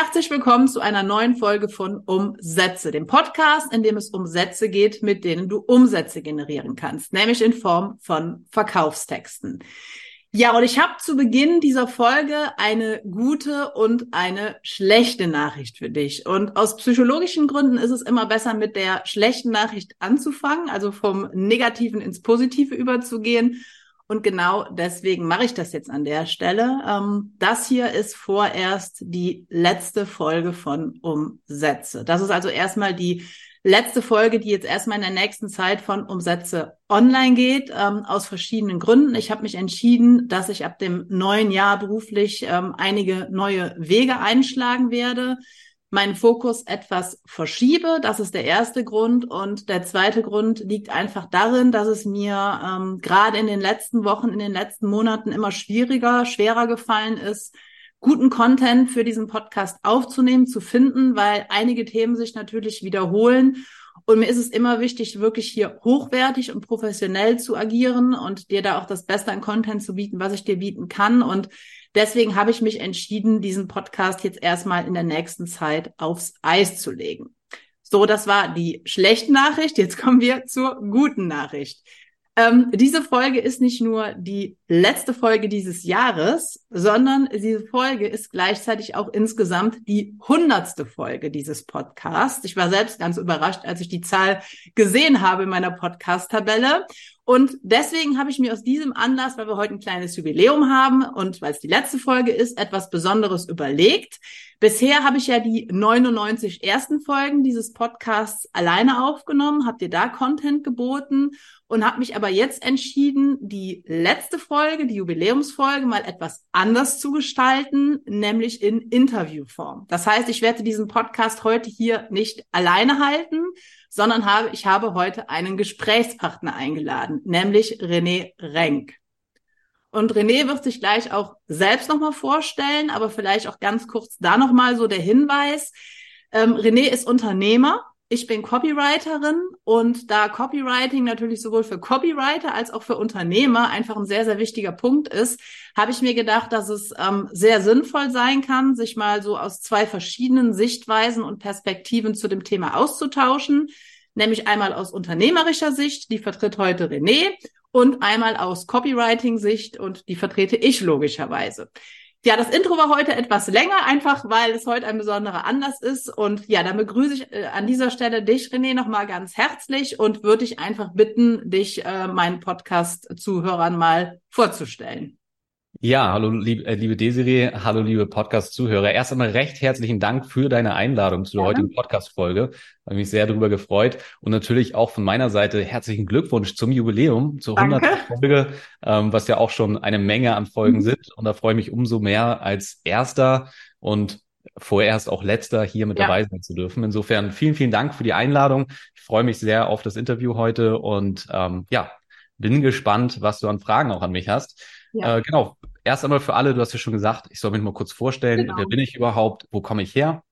herzlich willkommen zu einer neuen Folge von Umsätze, dem Podcast, in dem es um Sätze geht, mit denen du Umsätze generieren kannst, nämlich in Form von Verkaufstexten. Ja, und ich habe zu Beginn dieser Folge eine gute und eine schlechte Nachricht für dich. Und aus psychologischen Gründen ist es immer besser, mit der schlechten Nachricht anzufangen, also vom Negativen ins Positive überzugehen. Und genau deswegen mache ich das jetzt an der Stelle. Ähm, das hier ist vorerst die letzte Folge von Umsätze. Das ist also erstmal die letzte Folge, die jetzt erstmal in der nächsten Zeit von Umsätze online geht, ähm, aus verschiedenen Gründen. Ich habe mich entschieden, dass ich ab dem neuen Jahr beruflich ähm, einige neue Wege einschlagen werde meinen Fokus etwas verschiebe. Das ist der erste Grund. Und der zweite Grund liegt einfach darin, dass es mir ähm, gerade in den letzten Wochen, in den letzten Monaten immer schwieriger, schwerer gefallen ist, guten Content für diesen Podcast aufzunehmen, zu finden, weil einige Themen sich natürlich wiederholen. Und mir ist es immer wichtig, wirklich hier hochwertig und professionell zu agieren und dir da auch das Beste an Content zu bieten, was ich dir bieten kann. Und Deswegen habe ich mich entschieden, diesen Podcast jetzt erstmal in der nächsten Zeit aufs Eis zu legen. So, das war die schlechte Nachricht. Jetzt kommen wir zur guten Nachricht. Ähm, diese Folge ist nicht nur die letzte Folge dieses Jahres, sondern diese Folge ist gleichzeitig auch insgesamt die hundertste Folge dieses Podcasts. Ich war selbst ganz überrascht, als ich die Zahl gesehen habe in meiner Podcast-Tabelle. Und deswegen habe ich mir aus diesem Anlass, weil wir heute ein kleines Jubiläum haben und weil es die letzte Folge ist, etwas Besonderes überlegt. Bisher habe ich ja die 99 ersten Folgen dieses Podcasts alleine aufgenommen, habe dir da Content geboten und habe mich aber jetzt entschieden, die letzte Folge, die Jubiläumsfolge, mal etwas anders zu gestalten, nämlich in Interviewform. Das heißt, ich werde diesen Podcast heute hier nicht alleine halten, sondern habe, ich habe heute einen Gesprächspartner eingeladen, nämlich René Renk. Und René wird sich gleich auch selbst nochmal vorstellen, aber vielleicht auch ganz kurz da nochmal so der Hinweis. Ähm, René ist Unternehmer. Ich bin Copywriterin und da Copywriting natürlich sowohl für Copywriter als auch für Unternehmer einfach ein sehr, sehr wichtiger Punkt ist, habe ich mir gedacht, dass es ähm, sehr sinnvoll sein kann, sich mal so aus zwei verschiedenen Sichtweisen und Perspektiven zu dem Thema auszutauschen. Nämlich einmal aus unternehmerischer Sicht, die vertritt heute René, und einmal aus Copywriting-Sicht und die vertrete ich logischerweise. Ja, das Intro war heute etwas länger, einfach weil es heute ein besonderer Anlass ist. Und ja, dann begrüße ich äh, an dieser Stelle dich, René, nochmal ganz herzlich und würde dich einfach bitten, dich äh, meinen Podcast-Zuhörern mal vorzustellen. Ja, hallo lieb, äh, liebe Desiree, hallo liebe Podcast-Zuhörer. Erst einmal recht herzlichen Dank für deine Einladung zu der ja. heutigen Podcast-Folge. Habe mich sehr darüber gefreut. Und natürlich auch von meiner Seite herzlichen Glückwunsch zum Jubiläum, zur 100. Folge, ähm, was ja auch schon eine Menge an Folgen mhm. sind. Und da freue ich mich umso mehr als Erster und vorerst auch Letzter hier mit ja. dabei sein zu dürfen. Insofern vielen, vielen Dank für die Einladung. Ich freue mich sehr auf das Interview heute und ähm, ja, bin gespannt, was du an Fragen auch an mich hast. Ja. Äh, genau. Erst einmal für alle, du hast ja schon gesagt, ich soll mich mal kurz vorstellen. Genau. Wer bin ich überhaupt? Wo komme ich her?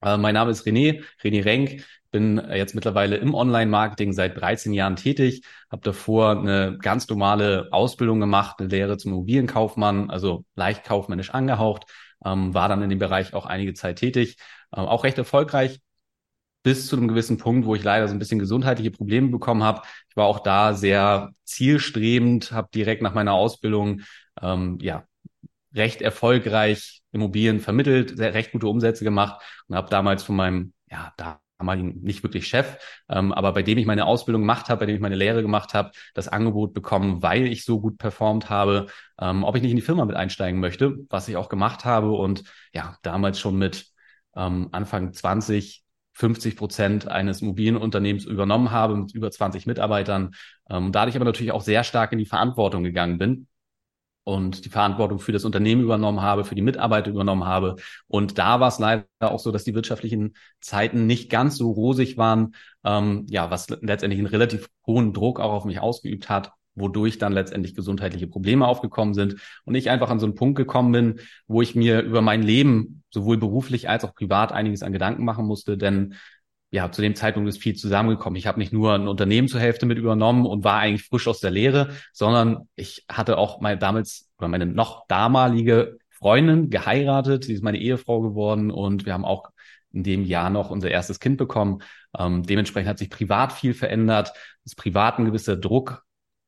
Äh, mein Name ist René, René Renk. Bin jetzt mittlerweile im Online-Marketing seit 13 Jahren tätig. Habe davor eine ganz normale Ausbildung gemacht, eine Lehre zum Immobilienkaufmann, also leicht kaufmännisch angehaucht. Ähm, war dann in dem Bereich auch einige Zeit tätig. Ähm, auch recht erfolgreich bis zu einem gewissen Punkt, wo ich leider so ein bisschen gesundheitliche Probleme bekommen habe. Ich war auch da sehr zielstrebend, habe direkt nach meiner Ausbildung ähm, ja recht erfolgreich Immobilien vermittelt, sehr, recht gute Umsätze gemacht und habe damals von meinem ja damaligen nicht wirklich Chef, ähm, aber bei dem ich meine Ausbildung gemacht habe, bei dem ich meine Lehre gemacht habe, das Angebot bekommen, weil ich so gut performt habe, ähm, ob ich nicht in die Firma mit einsteigen möchte, was ich auch gemacht habe und ja damals schon mit ähm, Anfang 20 50 Prozent eines Immobilienunternehmens übernommen habe mit über 20 Mitarbeitern. Ähm, dadurch aber natürlich auch sehr stark in die Verantwortung gegangen bin und die Verantwortung für das Unternehmen übernommen habe, für die Mitarbeiter übernommen habe. Und da war es leider auch so, dass die wirtschaftlichen Zeiten nicht ganz so rosig waren, ähm, ja, was letztendlich einen relativ hohen Druck auch auf mich ausgeübt hat wodurch dann letztendlich gesundheitliche Probleme aufgekommen sind und ich einfach an so einen Punkt gekommen bin, wo ich mir über mein Leben sowohl beruflich als auch privat einiges an Gedanken machen musste, denn ja, zu dem Zeitpunkt ist viel zusammengekommen. Ich habe nicht nur ein Unternehmen zur Hälfte mit übernommen und war eigentlich frisch aus der Lehre, sondern ich hatte auch mal damals oder meine noch damalige Freundin geheiratet, sie ist meine Ehefrau geworden und wir haben auch in dem Jahr noch unser erstes Kind bekommen. Ähm, dementsprechend hat sich privat viel verändert, ist privat ein gewisser Druck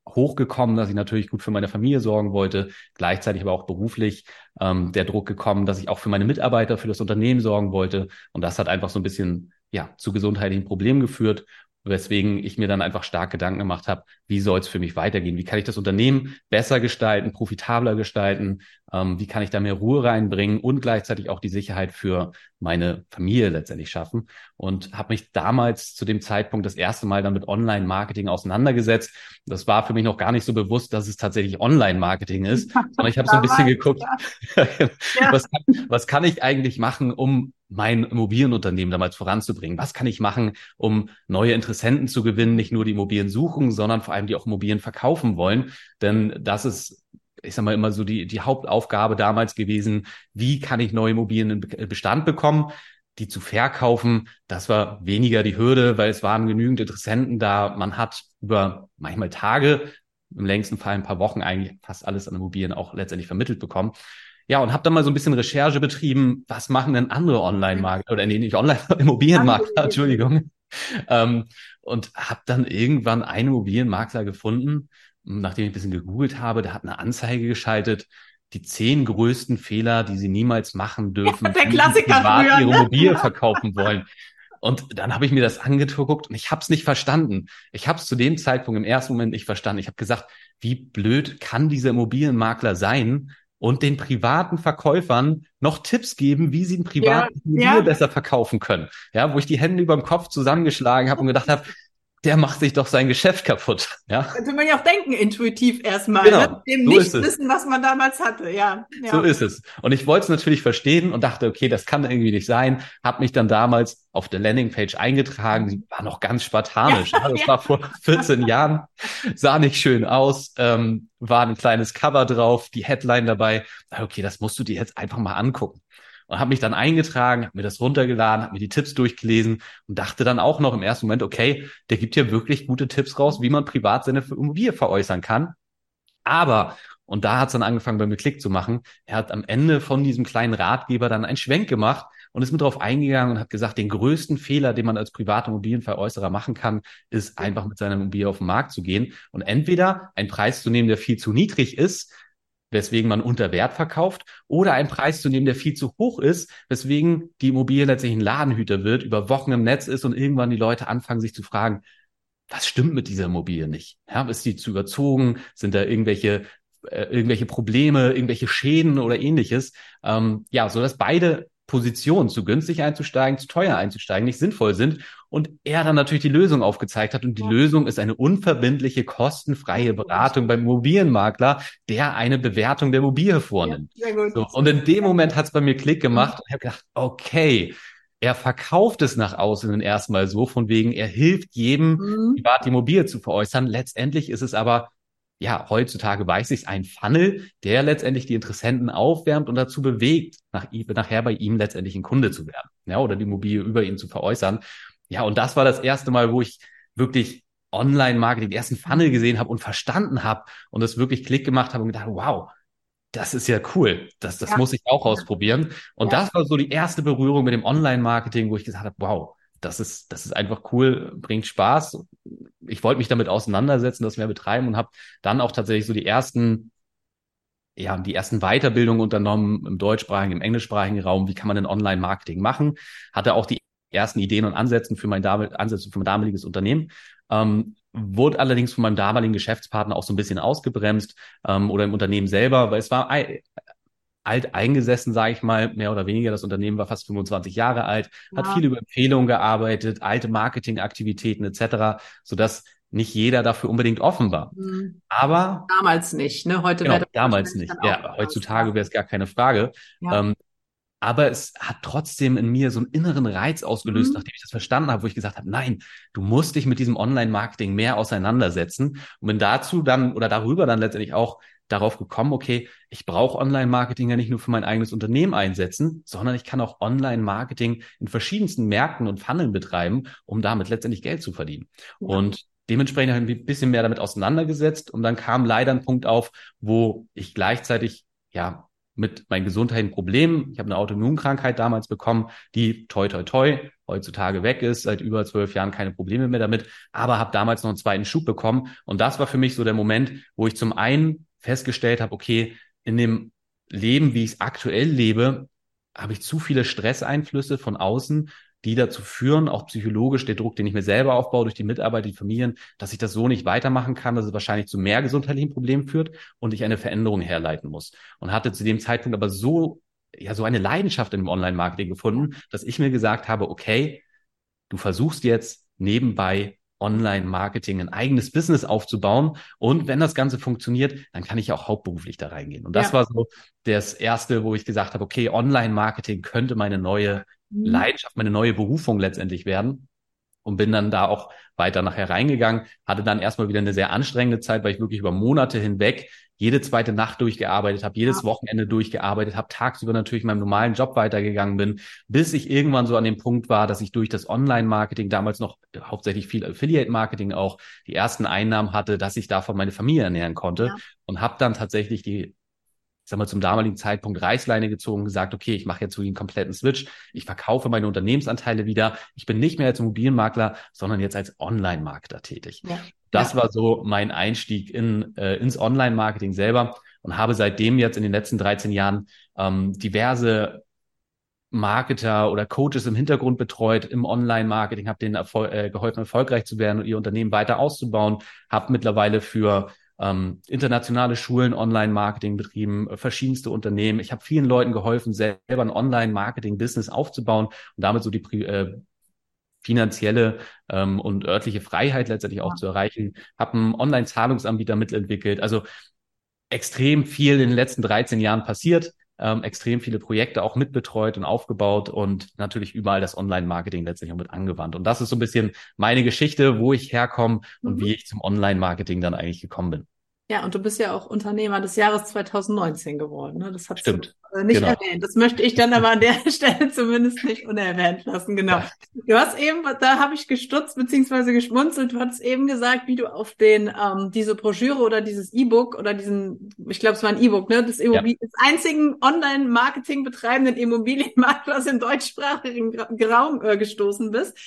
hochgekommen, dass ich natürlich gut für meine Familie sorgen wollte, gleichzeitig aber auch beruflich ähm, der Druck gekommen, dass ich auch für meine Mitarbeiter, für das Unternehmen sorgen wollte. Und das hat einfach so ein bisschen ja zu gesundheitlichen Problemen geführt weswegen ich mir dann einfach stark Gedanken gemacht habe, wie soll es für mich weitergehen? Wie kann ich das Unternehmen besser gestalten, profitabler gestalten? Ähm, wie kann ich da mehr Ruhe reinbringen und gleichzeitig auch die Sicherheit für meine Familie letztendlich schaffen? Und habe mich damals zu dem Zeitpunkt das erste Mal dann mit Online-Marketing auseinandergesetzt. Das war für mich noch gar nicht so bewusst, dass es tatsächlich Online-Marketing ist, sondern ich habe so ein bisschen geguckt, ja. was, kann, was kann ich eigentlich machen, um mein Immobilienunternehmen damals voranzubringen? Was kann ich machen, um neue Interessenten zu gewinnen, nicht nur die Immobilien suchen, sondern vor allem die auch Immobilien verkaufen wollen? Denn das ist ich sag mal immer so die, die Hauptaufgabe damals gewesen, wie kann ich neue Immobilien in Bestand bekommen? Die zu verkaufen, das war weniger die Hürde, weil es waren genügend Interessenten da. Man hat über manchmal Tage, im längsten Fall ein paar Wochen eigentlich fast alles an Immobilien auch letztendlich vermittelt bekommen. Ja, und habe dann mal so ein bisschen Recherche betrieben, was machen denn andere Online-Makler, oder nee, nicht Online-Immobilienmakler, Entschuldigung. Ähm, und habe dann irgendwann einen Immobilienmakler gefunden, nachdem ich ein bisschen gegoogelt habe, der hat eine Anzeige geschaltet, die zehn größten Fehler, die sie niemals machen dürfen, ja, der Klassiker privat ihre Immobilie verkaufen wollen. Und dann habe ich mir das angeguckt und ich habe es nicht verstanden. Ich habe es zu dem Zeitpunkt im ersten Moment nicht verstanden. Ich habe gesagt, wie blöd kann dieser Immobilienmakler sein, und den privaten Verkäufern noch Tipps geben, wie sie ein privates ja, ja. besser verkaufen können. Ja, wo ich die Hände über dem Kopf zusammengeschlagen habe und gedacht habe, der macht sich doch sein Geschäft kaputt. Ja? Könnte man ja auch denken, intuitiv erstmal. Genau, ne? Dem so nicht wissen, was man damals hatte. Ja, ja. So ist es. Und ich wollte es natürlich verstehen und dachte, okay, das kann irgendwie nicht sein. Hab mich dann damals auf der Landingpage eingetragen. Sie war noch ganz spartanisch. Ja, das ja. war vor 14 Jahren. Sah nicht schön aus. Ähm, war ein kleines Cover drauf, die Headline dabei. Okay, das musst du dir jetzt einfach mal angucken und habe mich dann eingetragen, habe mir das runtergeladen, habe mir die Tipps durchgelesen und dachte dann auch noch im ersten Moment, okay, der gibt ja wirklich gute Tipps raus, wie man privat seine Immobilie veräußern kann. Aber, und da hat es dann angefangen bei mir Klick zu machen, er hat am Ende von diesem kleinen Ratgeber dann einen Schwenk gemacht und ist mit drauf eingegangen und hat gesagt, den größten Fehler, den man als privater Immobilienveräußerer machen kann, ist einfach mit seiner Immobilie auf den Markt zu gehen und entweder einen Preis zu nehmen, der viel zu niedrig ist, weswegen man unter Wert verkauft, oder einen Preis zu nehmen, der viel zu hoch ist, weswegen die Immobilie letztlich ein Ladenhüter wird, über Wochen im Netz ist und irgendwann die Leute anfangen, sich zu fragen, was stimmt mit dieser Immobilie nicht? Ja, ist die zu überzogen? Sind da irgendwelche äh, irgendwelche Probleme, irgendwelche Schäden oder ähnliches? Ähm, ja, so dass beide Position, zu günstig einzusteigen, zu teuer einzusteigen, nicht sinnvoll sind. Und er dann natürlich die Lösung aufgezeigt hat. Und die. Lösung ist eine unverbindliche, kostenfreie Beratung beim Immobilienmakler, der eine Bewertung der Immobilie vornimmt. Ja, so, und in dem Moment hat es bei mir Klick gemacht und ich habe gedacht, okay, er verkauft es nach außen erstmal so, von wegen, er hilft jedem, mhm. privat die Immobilie zu veräußern. Letztendlich ist es aber ja, heutzutage weiß ich, ein Funnel, der letztendlich die Interessenten aufwärmt und dazu bewegt, nach, nachher bei ihm letztendlich ein Kunde zu werden, ja, oder die Immobilie über ihn zu veräußern. Ja, und das war das erste Mal, wo ich wirklich Online-Marketing, den ersten Funnel gesehen habe und verstanden habe und das wirklich Klick gemacht habe und gedacht, wow, das ist ja cool. Das, das ja. muss ich auch ausprobieren. Und ja. das war so die erste Berührung mit dem Online-Marketing, wo ich gesagt habe, wow, das ist, das ist einfach cool, bringt Spaß. Ich wollte mich damit auseinandersetzen, das mehr betreiben und habe dann auch tatsächlich so die ersten, ja, die ersten Weiterbildungen unternommen im deutschsprachigen, im englischsprachigen Raum. Wie kann man denn Online-Marketing machen? Hatte auch die ersten Ideen und Ansätze für mein, Ansätze für mein damaliges Unternehmen. Ähm, wurde allerdings von meinem damaligen Geschäftspartner auch so ein bisschen ausgebremst ähm, oder im Unternehmen selber, weil es war alt eingesessen, sage ich mal, mehr oder weniger. Das Unternehmen war fast 25 Jahre alt, ja. hat viel über Empfehlungen gearbeitet, alte Marketingaktivitäten etc., sodass nicht jeder dafür unbedingt offen war. Mhm. Aber damals nicht, ne? Heute genau, wäre damals nicht. Ja, heutzutage wäre es gar keine Frage. Ja. Ähm, aber es hat trotzdem in mir so einen inneren Reiz ausgelöst, mhm. nachdem ich das verstanden habe, wo ich gesagt habe, nein, du musst dich mit diesem Online-Marketing mehr auseinandersetzen und bin dazu dann oder darüber dann letztendlich auch darauf gekommen, okay, ich brauche Online-Marketing ja nicht nur für mein eigenes Unternehmen einsetzen, sondern ich kann auch Online-Marketing in verschiedensten Märkten und Funneln betreiben, um damit letztendlich Geld zu verdienen. Ja. Und dementsprechend habe ich ein bisschen mehr damit auseinandergesetzt und dann kam leider ein Punkt auf, wo ich gleichzeitig ja mit meinen gesundheitlichen Problemen. Ich habe eine Autoimmunkrankheit damals bekommen, die toi toi toi heutzutage weg ist, seit über zwölf Jahren keine Probleme mehr damit, aber habe damals noch einen zweiten Schub bekommen. Und das war für mich so der Moment, wo ich zum einen festgestellt habe, okay, in dem Leben, wie ich es aktuell lebe, habe ich zu viele Stresseinflüsse von außen, die dazu führen, auch psychologisch der Druck, den ich mir selber aufbaue durch die Mitarbeiter, die Familien, dass ich das so nicht weitermachen kann, dass es wahrscheinlich zu mehr gesundheitlichen Problemen führt und ich eine Veränderung herleiten muss. Und hatte zu dem Zeitpunkt aber so, ja, so eine Leidenschaft im Online-Marketing gefunden, dass ich mir gesagt habe, okay, du versuchst jetzt nebenbei Online-Marketing, ein eigenes Business aufzubauen. Und wenn das Ganze funktioniert, dann kann ich auch hauptberuflich da reingehen. Und das ja. war so das erste, wo ich gesagt habe, okay, Online-Marketing könnte meine neue mhm. Leidenschaft, meine neue Berufung letztendlich werden. Und bin dann da auch weiter nachher reingegangen, hatte dann erstmal wieder eine sehr anstrengende Zeit, weil ich wirklich über Monate hinweg jede zweite Nacht durchgearbeitet habe, jedes. Wochenende durchgearbeitet habe, tagsüber natürlich meinem normalen Job weitergegangen bin, bis ich irgendwann so an dem Punkt war, dass ich durch das Online-Marketing, damals noch hauptsächlich viel Affiliate-Marketing auch, die ersten Einnahmen hatte, dass ich davon meine Familie ernähren konnte ja. und habe dann tatsächlich die sag mal, zum damaligen Zeitpunkt Reißleine gezogen, gesagt, okay, ich mache jetzt so einen kompletten Switch, ich verkaufe meine Unternehmensanteile wieder, ich bin nicht mehr als Immobilienmakler, sondern jetzt als Online-Marketer tätig. Ja. Das ja. war so mein Einstieg in, äh, ins Online-Marketing selber und habe seitdem jetzt in den letzten 13 Jahren ähm, diverse Marketer oder Coaches im Hintergrund betreut im Online-Marketing, habe denen erfol äh, geholfen, erfolgreich zu werden und ihr Unternehmen weiter auszubauen, habe mittlerweile für ähm, internationale Schulen Online-Marketing betrieben, äh, verschiedenste Unternehmen. Ich habe vielen Leuten geholfen, selber ein Online-Marketing-Business aufzubauen und damit so die äh, finanzielle ähm, und örtliche Freiheit letztendlich auch ja. zu erreichen. Habe einen Online-Zahlungsanbieter mitentwickelt. Also extrem viel in den letzten 13 Jahren passiert. Ähm, extrem viele Projekte auch mitbetreut und aufgebaut und natürlich überall das Online-Marketing letztendlich auch mit angewandt. Und das ist so ein bisschen meine Geschichte, wo ich herkomme und mhm. wie ich zum Online-Marketing dann eigentlich gekommen bin. Ja, und du bist ja auch Unternehmer des Jahres 2019 geworden. Ne? Das hast Stimmt. du äh, nicht genau. erwähnt. Das möchte ich dann aber an der Stelle zumindest nicht unerwähnt lassen. Genau. Du hast eben, da habe ich gestutzt beziehungsweise geschmunzelt. Du hast eben gesagt, wie du auf den ähm, diese Broschüre oder dieses E-Book oder diesen, ich glaube, es war ein E-Book, ne, des, Immobil ja. des einzigen Online-Marketing betreibenden Immobilienmaklers im deutschsprachigen Raum äh, gestoßen bist.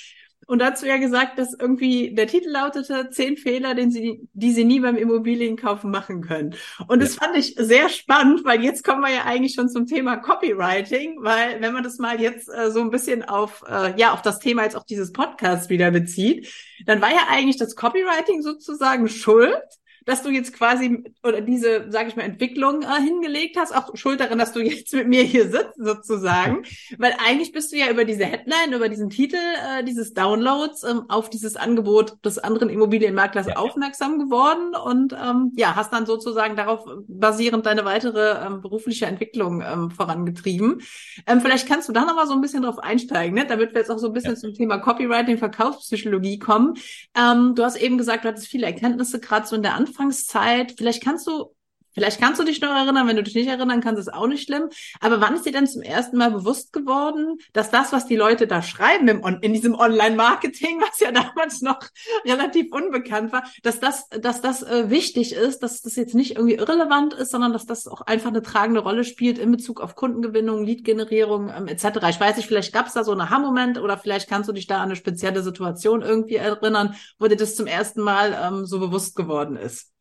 Und dazu ja gesagt, dass irgendwie der Titel lautete zehn Fehler, den sie, die sie nie beim Immobilienkaufen machen können. Und das fand ich sehr spannend, weil jetzt kommen wir ja eigentlich schon zum Thema Copywriting, weil wenn man das mal jetzt äh, so ein bisschen auf, äh, ja, auf das Thema jetzt auch dieses Podcasts wieder bezieht, dann war ja eigentlich das Copywriting sozusagen schuld dass du jetzt quasi oder diese, sage ich mal, Entwicklung äh, hingelegt hast, auch schuld daran, dass du jetzt mit mir hier sitzt sozusagen, weil eigentlich bist du ja über diese Headline, über diesen Titel äh, dieses Downloads ähm, auf dieses Angebot des anderen Immobilienmaklers ja. aufmerksam geworden und ähm, ja, hast dann sozusagen darauf basierend deine weitere ähm, berufliche Entwicklung ähm, vorangetrieben. Ähm, vielleicht kannst du da nochmal so ein bisschen drauf einsteigen, ne? damit wir jetzt auch so ein bisschen ja. zum Thema Copywriting, Verkaufspsychologie kommen. Ähm, du hast eben gesagt, du hattest viele Erkenntnisse gerade so in der Anfang Anfangszeit, vielleicht kannst du, vielleicht kannst du dich noch erinnern, wenn du dich nicht erinnern kannst, ist auch nicht schlimm. Aber wann ist dir denn zum ersten Mal bewusst geworden, dass das, was die Leute da schreiben im, in diesem Online-Marketing, was ja damals noch relativ unbekannt war, dass das, dass das äh, wichtig ist, dass das jetzt nicht irgendwie irrelevant ist, sondern dass das auch einfach eine tragende Rolle spielt in Bezug auf Kundengewinnung, Lead-Generierung ähm, etc. Ich weiß nicht, vielleicht gab es da so einen Aha-Moment oder vielleicht kannst du dich da an eine spezielle Situation irgendwie erinnern, wo dir das zum ersten Mal ähm, so bewusst geworden ist.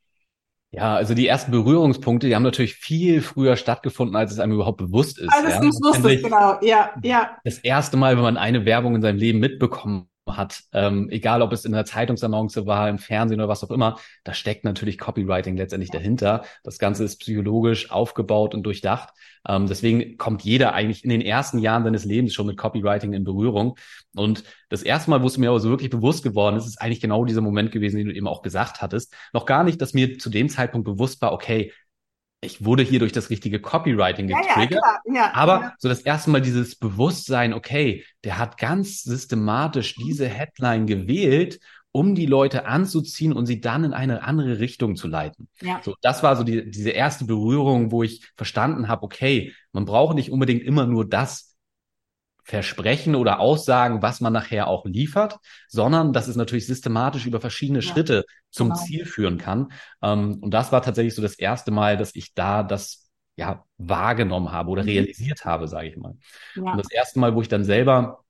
Ja, also die ersten Berührungspunkte, die haben natürlich viel früher stattgefunden, als es einem überhaupt bewusst ist. Als ja? es bewusst ist, genau. Ja, ja. Das erste Mal, wenn man eine Werbung in seinem Leben mitbekommen hat, ähm, egal ob es in der Zeitungsannonce war, im Fernsehen oder was auch immer, da steckt natürlich Copywriting letztendlich dahinter. Das Ganze ist psychologisch aufgebaut und durchdacht. Ähm, deswegen kommt jeder eigentlich in den ersten Jahren seines Lebens schon mit Copywriting in Berührung. Und das erste Mal, wo es mir aber so wirklich bewusst geworden ist, ist eigentlich genau dieser Moment gewesen, den du eben auch gesagt hattest. Noch gar nicht, dass mir zu dem Zeitpunkt bewusst war, okay, ich wurde hier durch das richtige Copywriting getriggert. Ja, ja, ja, aber so das erste Mal dieses Bewusstsein, okay, der hat ganz systematisch diese Headline gewählt, um die Leute anzuziehen und sie dann in eine andere Richtung zu leiten. So, das war so die, diese erste Berührung, wo ich verstanden habe, okay, man braucht nicht unbedingt immer nur das Versprechen oder Aussagen, was man nachher auch liefert, sondern dass es natürlich systematisch über verschiedene ja, Schritte zum genau. Ziel führen kann. Ähm, und das war tatsächlich so das erste Mal, dass ich da das ja wahrgenommen habe oder mhm. realisiert habe, sage ich mal. Ja. Und das erste Mal, wo ich dann selber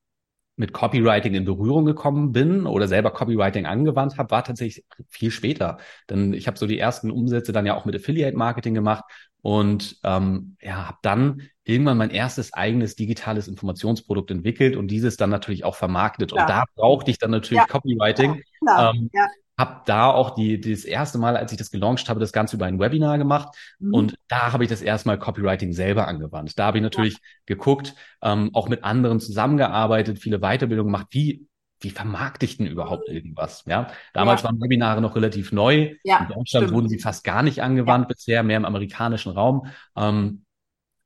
mit Copywriting in Berührung gekommen bin oder selber Copywriting angewandt habe, war tatsächlich viel später. Denn ich habe so die ersten Umsätze dann ja auch mit Affiliate Marketing gemacht und ähm, ja, habe dann irgendwann mein erstes eigenes digitales Informationsprodukt entwickelt und dieses dann natürlich auch vermarktet. Ja. Und da brauchte ich dann natürlich ja. Copywriting. Ja. Ähm, ja habe da auch die, die das erste Mal, als ich das gelauncht habe, das Ganze über ein Webinar gemacht. Mhm. Und da habe ich das erste Mal Copywriting selber angewandt. Da habe ich natürlich ja. geguckt, ähm, auch mit anderen zusammengearbeitet, viele Weiterbildungen gemacht. Wie, wie vermarkte ich denn überhaupt mhm. irgendwas? Ja, damals ja. waren Webinare noch relativ neu. Ja, In Deutschland stimmt. wurden sie fast gar nicht angewandt ja. bisher, mehr im amerikanischen Raum. Ähm,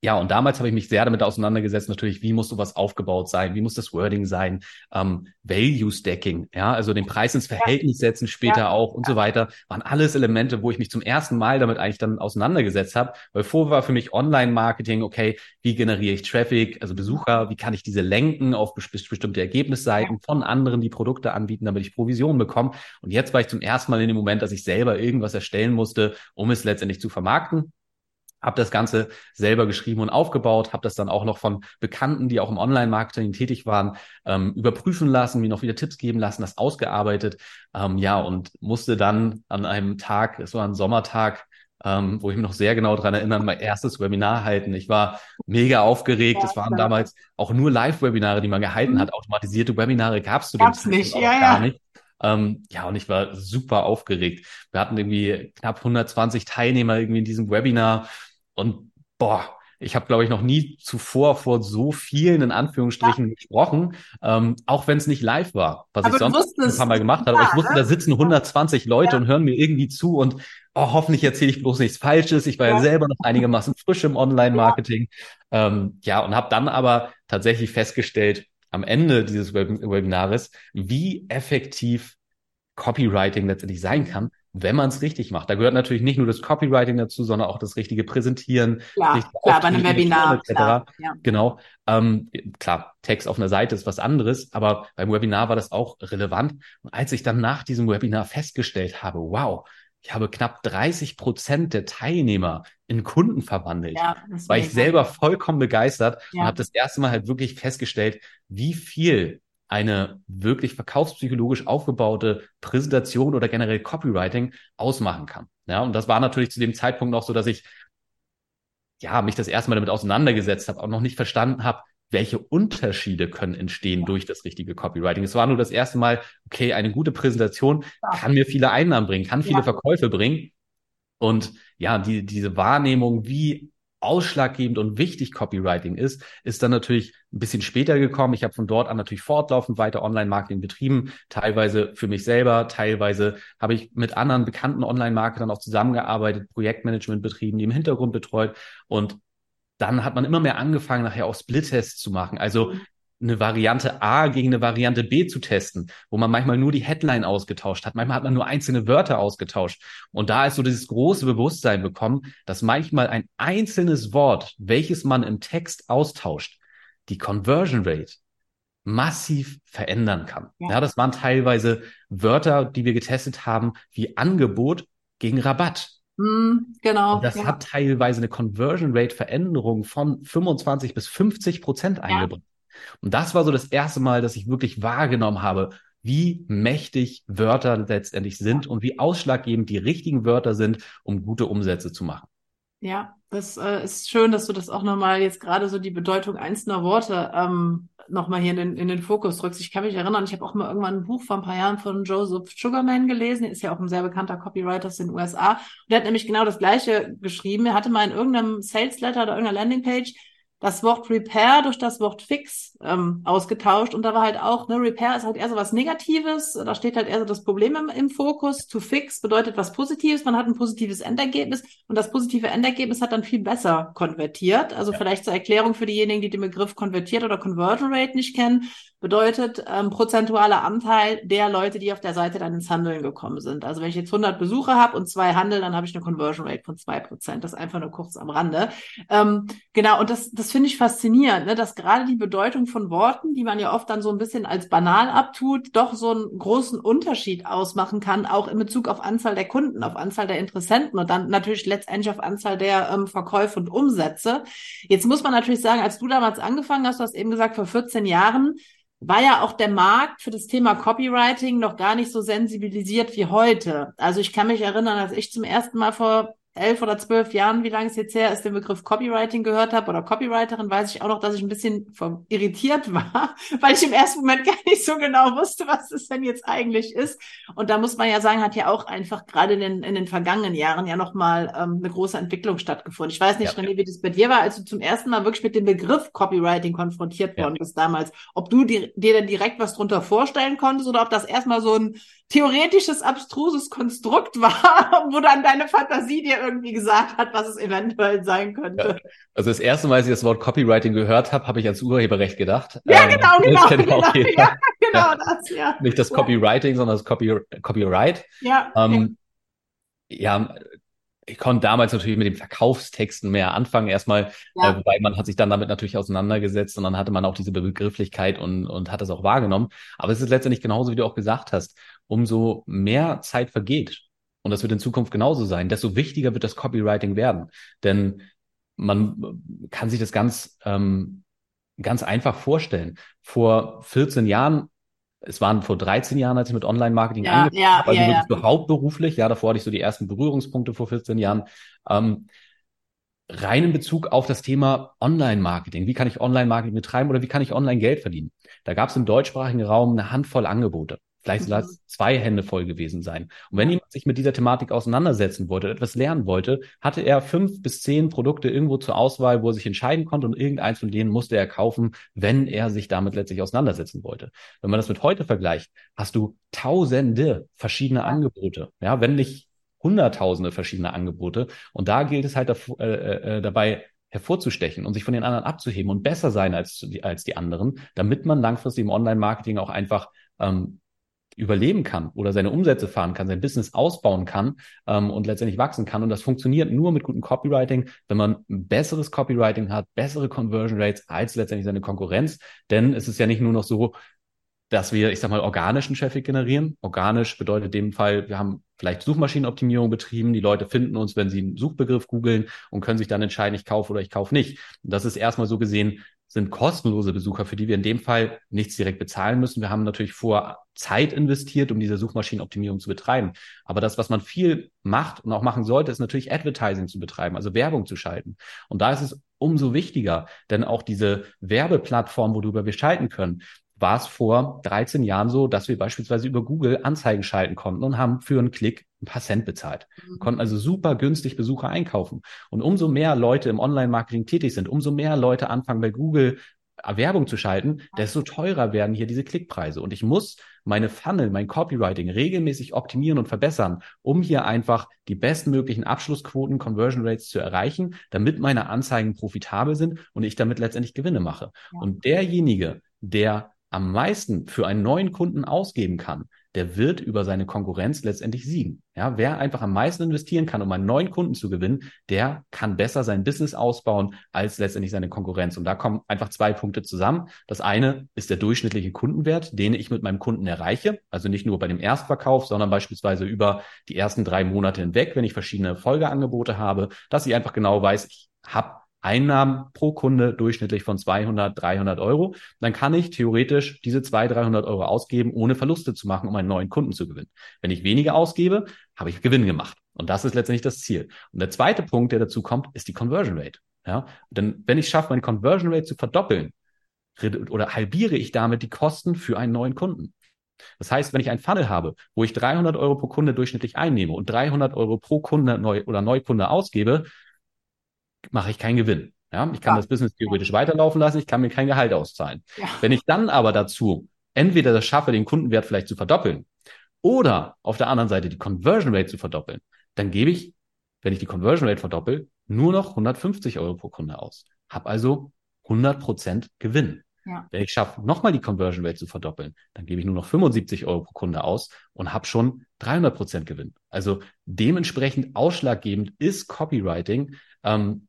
ja, und damals habe ich mich sehr damit auseinandergesetzt, natürlich, wie muss sowas aufgebaut sein, wie muss das Wording sein, ähm, Value Stacking, ja, also den Preis ins Verhältnis setzen später ja. auch und so weiter, waren alles Elemente, wo ich mich zum ersten Mal damit eigentlich dann auseinandergesetzt habe, weil vorher war für mich Online-Marketing, okay, wie generiere ich Traffic, also Besucher, wie kann ich diese lenken auf bestimmte Ergebnisseiten von anderen, die Produkte anbieten, damit ich Provision bekomme. Und jetzt war ich zum ersten Mal in dem Moment, dass ich selber irgendwas erstellen musste, um es letztendlich zu vermarkten habe das Ganze selber geschrieben und aufgebaut, habe das dann auch noch von Bekannten, die auch im Online-Marketing tätig waren, ähm, überprüfen lassen, mir noch wieder Tipps geben lassen, das ausgearbeitet. Ähm, ja, und musste dann an einem Tag, es war ein Sommertag, ähm, wo ich mich noch sehr genau dran erinnere, mein erstes Webinar halten. Ich war mega aufgeregt. Es waren damals auch nur Live-Webinare, die man gehalten mhm. hat. Automatisierte Webinare gab es zu dem Zeitpunkt nicht. Ja, gar ja. nicht. Ähm, ja, und ich war super aufgeregt. Wir hatten irgendwie knapp 120 Teilnehmer irgendwie in diesem Webinar. Und boah, ich habe, glaube ich, noch nie zuvor vor so vielen in Anführungsstrichen ja. gesprochen, ähm, auch wenn es nicht live war, was aber ich sonst ein paar Mal gemacht habe. Aber ich wusste, ne? da sitzen 120 Leute ja. und hören mir irgendwie zu und oh, hoffentlich erzähle ich bloß nichts Falsches. Ich war ja, ja selber noch einigermaßen frisch im Online-Marketing. Ja. Ähm, ja, und habe dann aber tatsächlich festgestellt, am Ende dieses Web Webinars, wie effektiv Copywriting letztendlich sein kann, wenn man es richtig macht. Da gehört natürlich nicht nur das Copywriting dazu, sondern auch das richtige Präsentieren. Klar, klar bei einem Webinar. Klar, ja. Genau. Ähm, klar, Text auf einer Seite ist was anderes, aber beim Webinar war das auch relevant. Und als ich dann nach diesem Webinar festgestellt habe, wow, ich habe knapp 30 Prozent der Teilnehmer in Kunden verwandelt. Ja, war ich selber vollkommen begeistert ja. und habe das erste Mal halt wirklich festgestellt, wie viel eine wirklich verkaufspsychologisch aufgebaute Präsentation oder generell Copywriting ausmachen kann. Ja, und das war natürlich zu dem Zeitpunkt noch so, dass ich ja mich das erste Mal damit auseinandergesetzt habe, auch noch nicht verstanden habe, welche Unterschiede können entstehen durch das richtige Copywriting. Es war nur das erste Mal, okay, eine gute Präsentation kann mir viele Einnahmen bringen, kann viele ja. Verkäufe bringen. Und ja, die, diese Wahrnehmung, wie ausschlaggebend und wichtig Copywriting ist, ist dann natürlich ein bisschen später gekommen. Ich habe von dort an natürlich fortlaufend weiter Online-Marketing betrieben, teilweise für mich selber, teilweise habe ich mit anderen bekannten Online-Marketern auch zusammengearbeitet, Projektmanagement betrieben, die im Hintergrund betreut und dann hat man immer mehr angefangen, nachher auch Split-Tests zu machen. Also eine Variante A gegen eine Variante B zu testen, wo man manchmal nur die Headline ausgetauscht hat, manchmal hat man nur einzelne Wörter ausgetauscht. Und da ist so dieses große Bewusstsein bekommen, dass manchmal ein einzelnes Wort, welches man im Text austauscht, die Conversion Rate massiv verändern kann. Ja. ja, das waren teilweise Wörter, die wir getestet haben, wie Angebot gegen Rabatt. Mm, genau. Und das ja. hat teilweise eine Conversion Rate Veränderung von 25 bis 50 Prozent eingebracht. Und das war so das erste Mal, dass ich wirklich wahrgenommen habe, wie mächtig Wörter letztendlich sind und wie ausschlaggebend die richtigen Wörter sind, um gute Umsätze zu machen. Ja, das äh, ist schön, dass du das auch nochmal jetzt gerade so die Bedeutung einzelner Worte ähm, nochmal hier in den, in den Fokus drückst. Ich kann mich erinnern, ich habe auch mal irgendwann ein Buch vor ein paar Jahren von Joseph Sugarman gelesen. Er ist ja auch ein sehr bekannter Copywriter in den USA. Und der hat nämlich genau das Gleiche geschrieben. Er hatte mal in irgendeinem Sales Letter oder irgendeiner Landingpage das Wort Repair durch das Wort Fix ähm, ausgetauscht und da war halt auch, ne, Repair ist halt eher so was Negatives, da steht halt eher so das Problem im, im Fokus. To fix bedeutet was Positives, man hat ein positives Endergebnis und das positive Endergebnis hat dann viel besser konvertiert. Also ja. vielleicht zur Erklärung für diejenigen, die den Begriff konvertiert oder Conversion Rate nicht kennen bedeutet ähm, prozentualer Anteil der Leute, die auf der Seite dann ins Handeln gekommen sind. Also wenn ich jetzt 100 Besucher habe und zwei handeln, dann habe ich eine Conversion Rate von zwei Prozent. Das einfach nur kurz am Rande. Ähm, genau, und das, das das finde ich faszinierend, ne, dass gerade die Bedeutung von Worten, die man ja oft dann so ein bisschen als banal abtut, doch so einen großen Unterschied ausmachen kann, auch in Bezug auf Anzahl der Kunden, auf Anzahl der Interessenten und dann natürlich letztendlich auf Anzahl der ähm, Verkäufe und Umsätze. Jetzt muss man natürlich sagen, als du damals angefangen hast, du hast eben gesagt, vor 14 Jahren, war ja auch der Markt für das Thema Copywriting noch gar nicht so sensibilisiert wie heute. Also ich kann mich erinnern, als ich zum ersten Mal vor elf oder zwölf Jahren, wie lange es jetzt her ist, den Begriff Copywriting gehört habe oder Copywriterin, weiß ich auch noch, dass ich ein bisschen irritiert war, weil ich im ersten Moment gar nicht so genau wusste, was es denn jetzt eigentlich ist. Und da muss man ja sagen, hat ja auch einfach gerade in den, in den vergangenen Jahren ja nochmal ähm, eine große Entwicklung stattgefunden. Ich weiß nicht, ja. René, wie das bei dir war, als du zum ersten Mal wirklich mit dem Begriff Copywriting konfrontiert worden ja. bist damals, ob du dir, dir denn direkt was drunter vorstellen konntest oder ob das erstmal so ein theoretisches, abstruses Konstrukt war, wo dann deine Fantasie dir irgendwie gesagt hat, was es eventuell sein könnte. Ja. Also das erste Mal, als ich das Wort Copywriting gehört habe, habe ich ans Urheberrecht gedacht. Ja, ähm, genau, genau, genau, okay. ja, genau das, ja. Nicht das Copywriting, sondern das Copy, Copyright. Ja. Ähm, ja, ich konnte damals natürlich mit den Verkaufstexten mehr anfangen, erstmal, ja. äh, wobei man hat sich dann damit natürlich auseinandergesetzt und dann hatte man auch diese Begrifflichkeit und, und hat das auch wahrgenommen. Aber es ist letztendlich genauso, wie du auch gesagt hast, umso mehr Zeit vergeht, und das wird in Zukunft genauso sein, desto wichtiger wird das Copywriting werden. Denn man kann sich das ganz, ähm, ganz einfach vorstellen. Vor 14 Jahren es waren vor 13 Jahren, als ich mit Online-Marketing ja, angefangen ja, habe, also ja, ja. hauptberuflich, ja, davor hatte ich so die ersten Berührungspunkte vor 14 Jahren, ähm, rein in Bezug auf das Thema Online-Marketing. Wie kann ich Online-Marketing betreiben oder wie kann ich online Geld verdienen? Da gab es im deutschsprachigen Raum eine Handvoll Angebote. Vielleicht soll es zwei Hände voll gewesen sein. Und wenn jemand sich mit dieser Thematik auseinandersetzen wollte, etwas lernen wollte, hatte er fünf bis zehn Produkte irgendwo zur Auswahl, wo er sich entscheiden konnte und irgendeins von denen musste er kaufen, wenn er sich damit letztlich auseinandersetzen wollte. Wenn man das mit heute vergleicht, hast du tausende verschiedene Angebote. Ja, wenn nicht hunderttausende verschiedene Angebote. Und da gilt es halt davor, äh, äh, dabei, hervorzustechen und sich von den anderen abzuheben und besser sein als die, als die anderen, damit man langfristig im Online-Marketing auch einfach ähm, überleben kann oder seine Umsätze fahren kann, sein Business ausbauen kann ähm, und letztendlich wachsen kann. Und das funktioniert nur mit gutem Copywriting, wenn man besseres Copywriting hat, bessere Conversion Rates als letztendlich seine Konkurrenz. Denn es ist ja nicht nur noch so, dass wir, ich sag mal, organischen Traffic generieren. Organisch bedeutet in dem Fall, wir haben vielleicht Suchmaschinenoptimierung betrieben. Die Leute finden uns, wenn sie einen Suchbegriff googeln und können sich dann entscheiden, ich kaufe oder ich kaufe nicht. Und das ist erstmal so gesehen sind kostenlose Besucher, für die wir in dem Fall nichts direkt bezahlen müssen. Wir haben natürlich vor Zeit investiert, um diese Suchmaschinenoptimierung zu betreiben. Aber das, was man viel macht und auch machen sollte, ist natürlich Advertising zu betreiben, also Werbung zu schalten. Und da ist es umso wichtiger, denn auch diese Werbeplattform, worüber wir schalten können, war es vor 13 Jahren so, dass wir beispielsweise über Google Anzeigen schalten konnten und haben für einen Klick ein paar Cent bezahlt. Mhm. Konnten also super günstig Besucher einkaufen. Und umso mehr Leute im Online-Marketing tätig sind, umso mehr Leute anfangen bei Google Werbung zu schalten, desto teurer werden hier diese Klickpreise. Und ich muss meine Funnel, mein Copywriting regelmäßig optimieren und verbessern, um hier einfach die bestmöglichen Abschlussquoten, Conversion Rates zu erreichen, damit meine Anzeigen profitabel sind und ich damit letztendlich Gewinne mache. Ja. Und derjenige, der am meisten für einen neuen Kunden ausgeben kann, der wird über seine Konkurrenz letztendlich siegen. Ja, wer einfach am meisten investieren kann, um einen neuen Kunden zu gewinnen, der kann besser sein Business ausbauen als letztendlich seine Konkurrenz. Und da kommen einfach zwei Punkte zusammen. Das eine ist der durchschnittliche Kundenwert, den ich mit meinem Kunden erreiche. Also nicht nur bei dem Erstverkauf, sondern beispielsweise über die ersten drei Monate hinweg, wenn ich verschiedene Folgeangebote habe, dass ich einfach genau weiß, ich habe Einnahmen pro Kunde durchschnittlich von 200, 300 Euro, dann kann ich theoretisch diese 200, 300 Euro ausgeben, ohne Verluste zu machen, um einen neuen Kunden zu gewinnen. Wenn ich weniger ausgebe, habe ich Gewinn gemacht. Und das ist letztendlich das Ziel. Und der zweite Punkt, der dazu kommt, ist die Conversion Rate. Ja, denn wenn ich schaffe, meine Conversion Rate zu verdoppeln, oder halbiere ich damit die Kosten für einen neuen Kunden. Das heißt, wenn ich einen Funnel habe, wo ich 300 Euro pro Kunde durchschnittlich einnehme und 300 Euro pro Kunde neu oder Neukunde ausgebe, mache ich keinen Gewinn. Ja, ich kann ja. das Business theoretisch weiterlaufen lassen, ich kann mir kein Gehalt auszahlen. Ja. Wenn ich dann aber dazu entweder das schaffe, den Kundenwert vielleicht zu verdoppeln oder auf der anderen Seite die Conversion Rate zu verdoppeln, dann gebe ich, wenn ich die Conversion Rate verdoppel, nur noch 150 Euro pro Kunde aus. Hab also 100 Prozent Gewinn. Ja. Wenn ich schaffe, nochmal die Conversion Rate zu verdoppeln, dann gebe ich nur noch 75 Euro pro Kunde aus und habe schon 300 Prozent Gewinn. Also dementsprechend ausschlaggebend ist Copywriting ähm,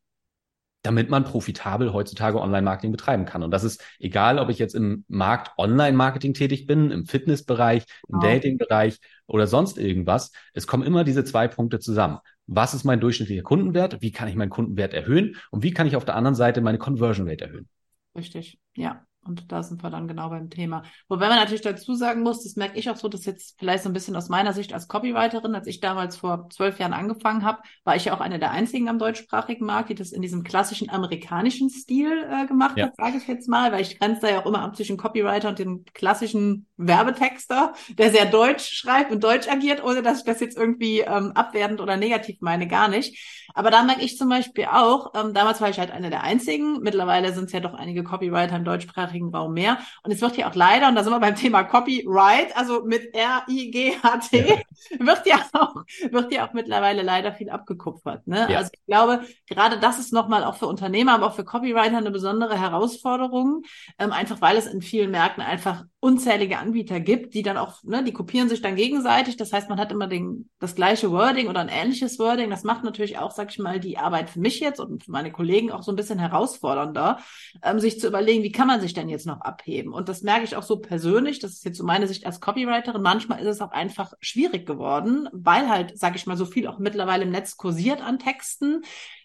damit man profitabel heutzutage Online-Marketing betreiben kann. Und das ist egal, ob ich jetzt im Markt Online-Marketing tätig bin, im Fitnessbereich, im genau. Dating-Bereich oder sonst irgendwas. Es kommen immer diese zwei Punkte zusammen. Was ist mein durchschnittlicher Kundenwert? Wie kann ich meinen Kundenwert erhöhen? Und wie kann ich auf der anderen Seite meine Conversion Rate erhöhen? Richtig, ja. Und da sind wir dann genau beim Thema. Wobei man natürlich dazu sagen muss, das merke ich auch so, dass jetzt vielleicht so ein bisschen aus meiner Sicht als Copywriterin, als ich damals vor zwölf Jahren angefangen habe, war ich ja auch eine der einzigen am deutschsprachigen Markt, die das in diesem klassischen amerikanischen Stil äh, gemacht ja. hat, sage ich jetzt mal, weil ich grenze da ja auch immer ab zwischen Copywriter und dem klassischen Werbetexter, der sehr deutsch schreibt und deutsch agiert, ohne dass ich das jetzt irgendwie ähm, abwertend oder negativ meine, gar nicht. Aber da merke ich zum Beispiel auch, ähm, damals war ich halt eine der einzigen, mittlerweile sind es ja doch einige Copywriter im deutschsprachigen Raum mehr. Und es wird hier auch leider, und da sind wir beim Thema Copyright, also mit R-I-G-H-T, ja. wird ja auch, wird ja auch mittlerweile leider viel abgekupfert. Ne? Ja. Also ich glaube, gerade das ist nochmal auch für Unternehmer, aber auch für Copywriter eine besondere Herausforderung, ähm, einfach weil es in vielen Märkten einfach unzählige Anbieter gibt, die dann auch, ne, die kopieren sich dann gegenseitig. Das heißt, man hat immer den, das gleiche Wording oder ein ähnliches Wording. Das macht natürlich auch, sag ich mal, die Arbeit für mich jetzt und für meine Kollegen auch so ein bisschen herausfordernder, ähm, sich zu überlegen, wie kann man sich denn jetzt noch abheben? Und das merke ich auch so persönlich. Das ist jetzt so meine Sicht als Copywriterin. Manchmal ist es auch einfach schwierig geworden, weil halt, sag ich mal, so viel auch mittlerweile im Netz kursiert an Texten,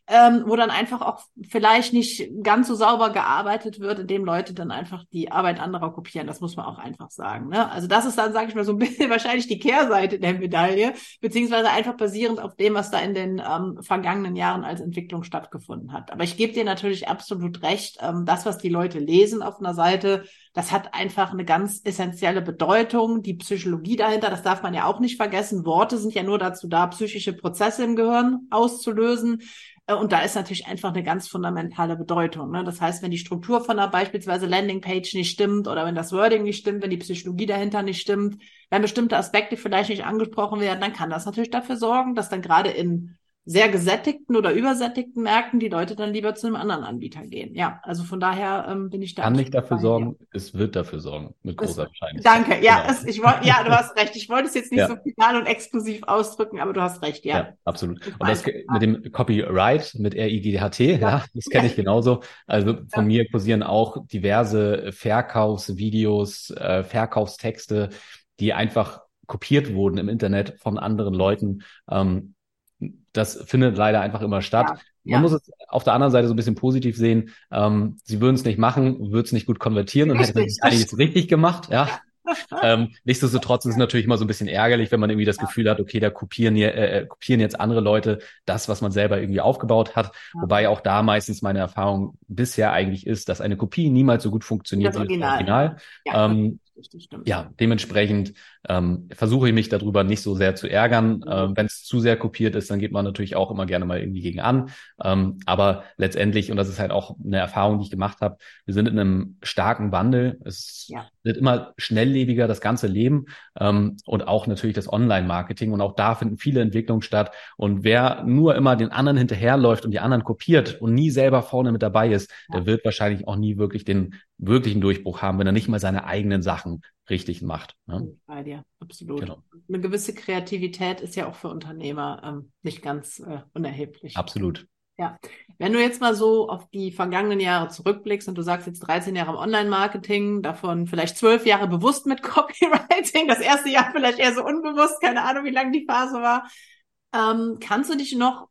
ähm, wo dann einfach auch vielleicht nicht ganz so sauber gearbeitet wird, indem Leute dann einfach die Arbeit anderer kopieren. Das muss man auch einfach sagen. Ne? Also das ist dann, sage ich mal, so ein bisschen wahrscheinlich die Kehrseite der Medaille, beziehungsweise einfach basierend auf dem, was da in den ähm, vergangenen Jahren als Entwicklung stattgefunden hat. Aber ich gebe dir natürlich absolut recht, ähm, das, was die Leute lesen auf einer Seite, das hat einfach eine ganz essentielle Bedeutung. Die Psychologie dahinter, das darf man ja auch nicht vergessen. Worte sind ja nur dazu da, psychische Prozesse im Gehirn auszulösen. Äh, und da ist natürlich einfach eine ganz fundamentale Bedeutung. Ne? Das heißt, wenn die Struktur von einer beispielsweise Landingpage nicht stimmt oder wenn das Wording nicht stimmt, wenn die Psychologie dahinter nicht stimmt, wenn bestimmte Aspekte vielleicht nicht angesprochen werden, dann kann das natürlich dafür sorgen, dass dann gerade in sehr gesättigten oder übersättigten Märkten die Leute dann lieber zu einem anderen Anbieter gehen. Ja, also von daher ähm, bin ich da. Kann nicht dafür sorgen, es wird dafür sorgen, mit großer Wahrscheinlichkeit. Danke, ja, genau. es, ich wollte, ja, du hast recht. Ich wollte es jetzt nicht ja. so final und exklusiv ausdrücken, aber du hast recht, ja. Ja, absolut. Und das mit dem Copyright, mit R-I-G-H-T, ja. ja, das kenne ich genauso. Also von mir kursieren auch diverse Verkaufsvideos, äh, Verkaufstexte, die einfach kopiert wurden im Internet von anderen Leuten. Ähm, das findet leider einfach immer statt. Ja, Man ja. muss es auf der anderen Seite so ein bisschen positiv sehen. Ähm, sie würden es nicht machen, würden es nicht gut konvertieren und hätten es eigentlich richtig gemacht. Ja. ähm, nichtsdestotrotz ist es natürlich immer so ein bisschen ärgerlich, wenn man irgendwie das ja. Gefühl hat, okay, da kopieren, äh, äh, kopieren jetzt andere Leute das, was man selber irgendwie aufgebaut hat. Ja. Wobei auch da meistens meine Erfahrung bisher eigentlich ist, dass eine Kopie niemals so gut funktioniert wie das Original. Ja. Ähm, ja, dementsprechend ähm, versuche ich mich darüber nicht so sehr zu ärgern. Mhm. Ähm, Wenn es zu sehr kopiert ist, dann geht man natürlich auch immer gerne mal irgendwie gegen an. Ähm, aber letztendlich, und das ist halt auch eine Erfahrung, die ich gemacht habe, wir sind in einem starken Wandel. Es ja. wird immer schnelllebiger, das ganze Leben ähm, und auch natürlich das Online-Marketing. Und auch da finden viele Entwicklungen statt. Und wer nur immer den anderen hinterherläuft und die anderen kopiert und nie selber vorne mit dabei ist, ja. der wird wahrscheinlich auch nie wirklich den wirklichen Durchbruch haben, wenn er nicht mal seine eigenen Sachen richtig macht. Ne? Bei dir, absolut. Genau. Eine gewisse Kreativität ist ja auch für Unternehmer ähm, nicht ganz äh, unerheblich. Absolut. Ja, wenn du jetzt mal so auf die vergangenen Jahre zurückblickst und du sagst jetzt 13 Jahre im Online-Marketing, davon vielleicht zwölf Jahre bewusst mit Copywriting, das erste Jahr vielleicht eher so unbewusst, keine Ahnung, wie lang die Phase war. Ähm, kannst du dich noch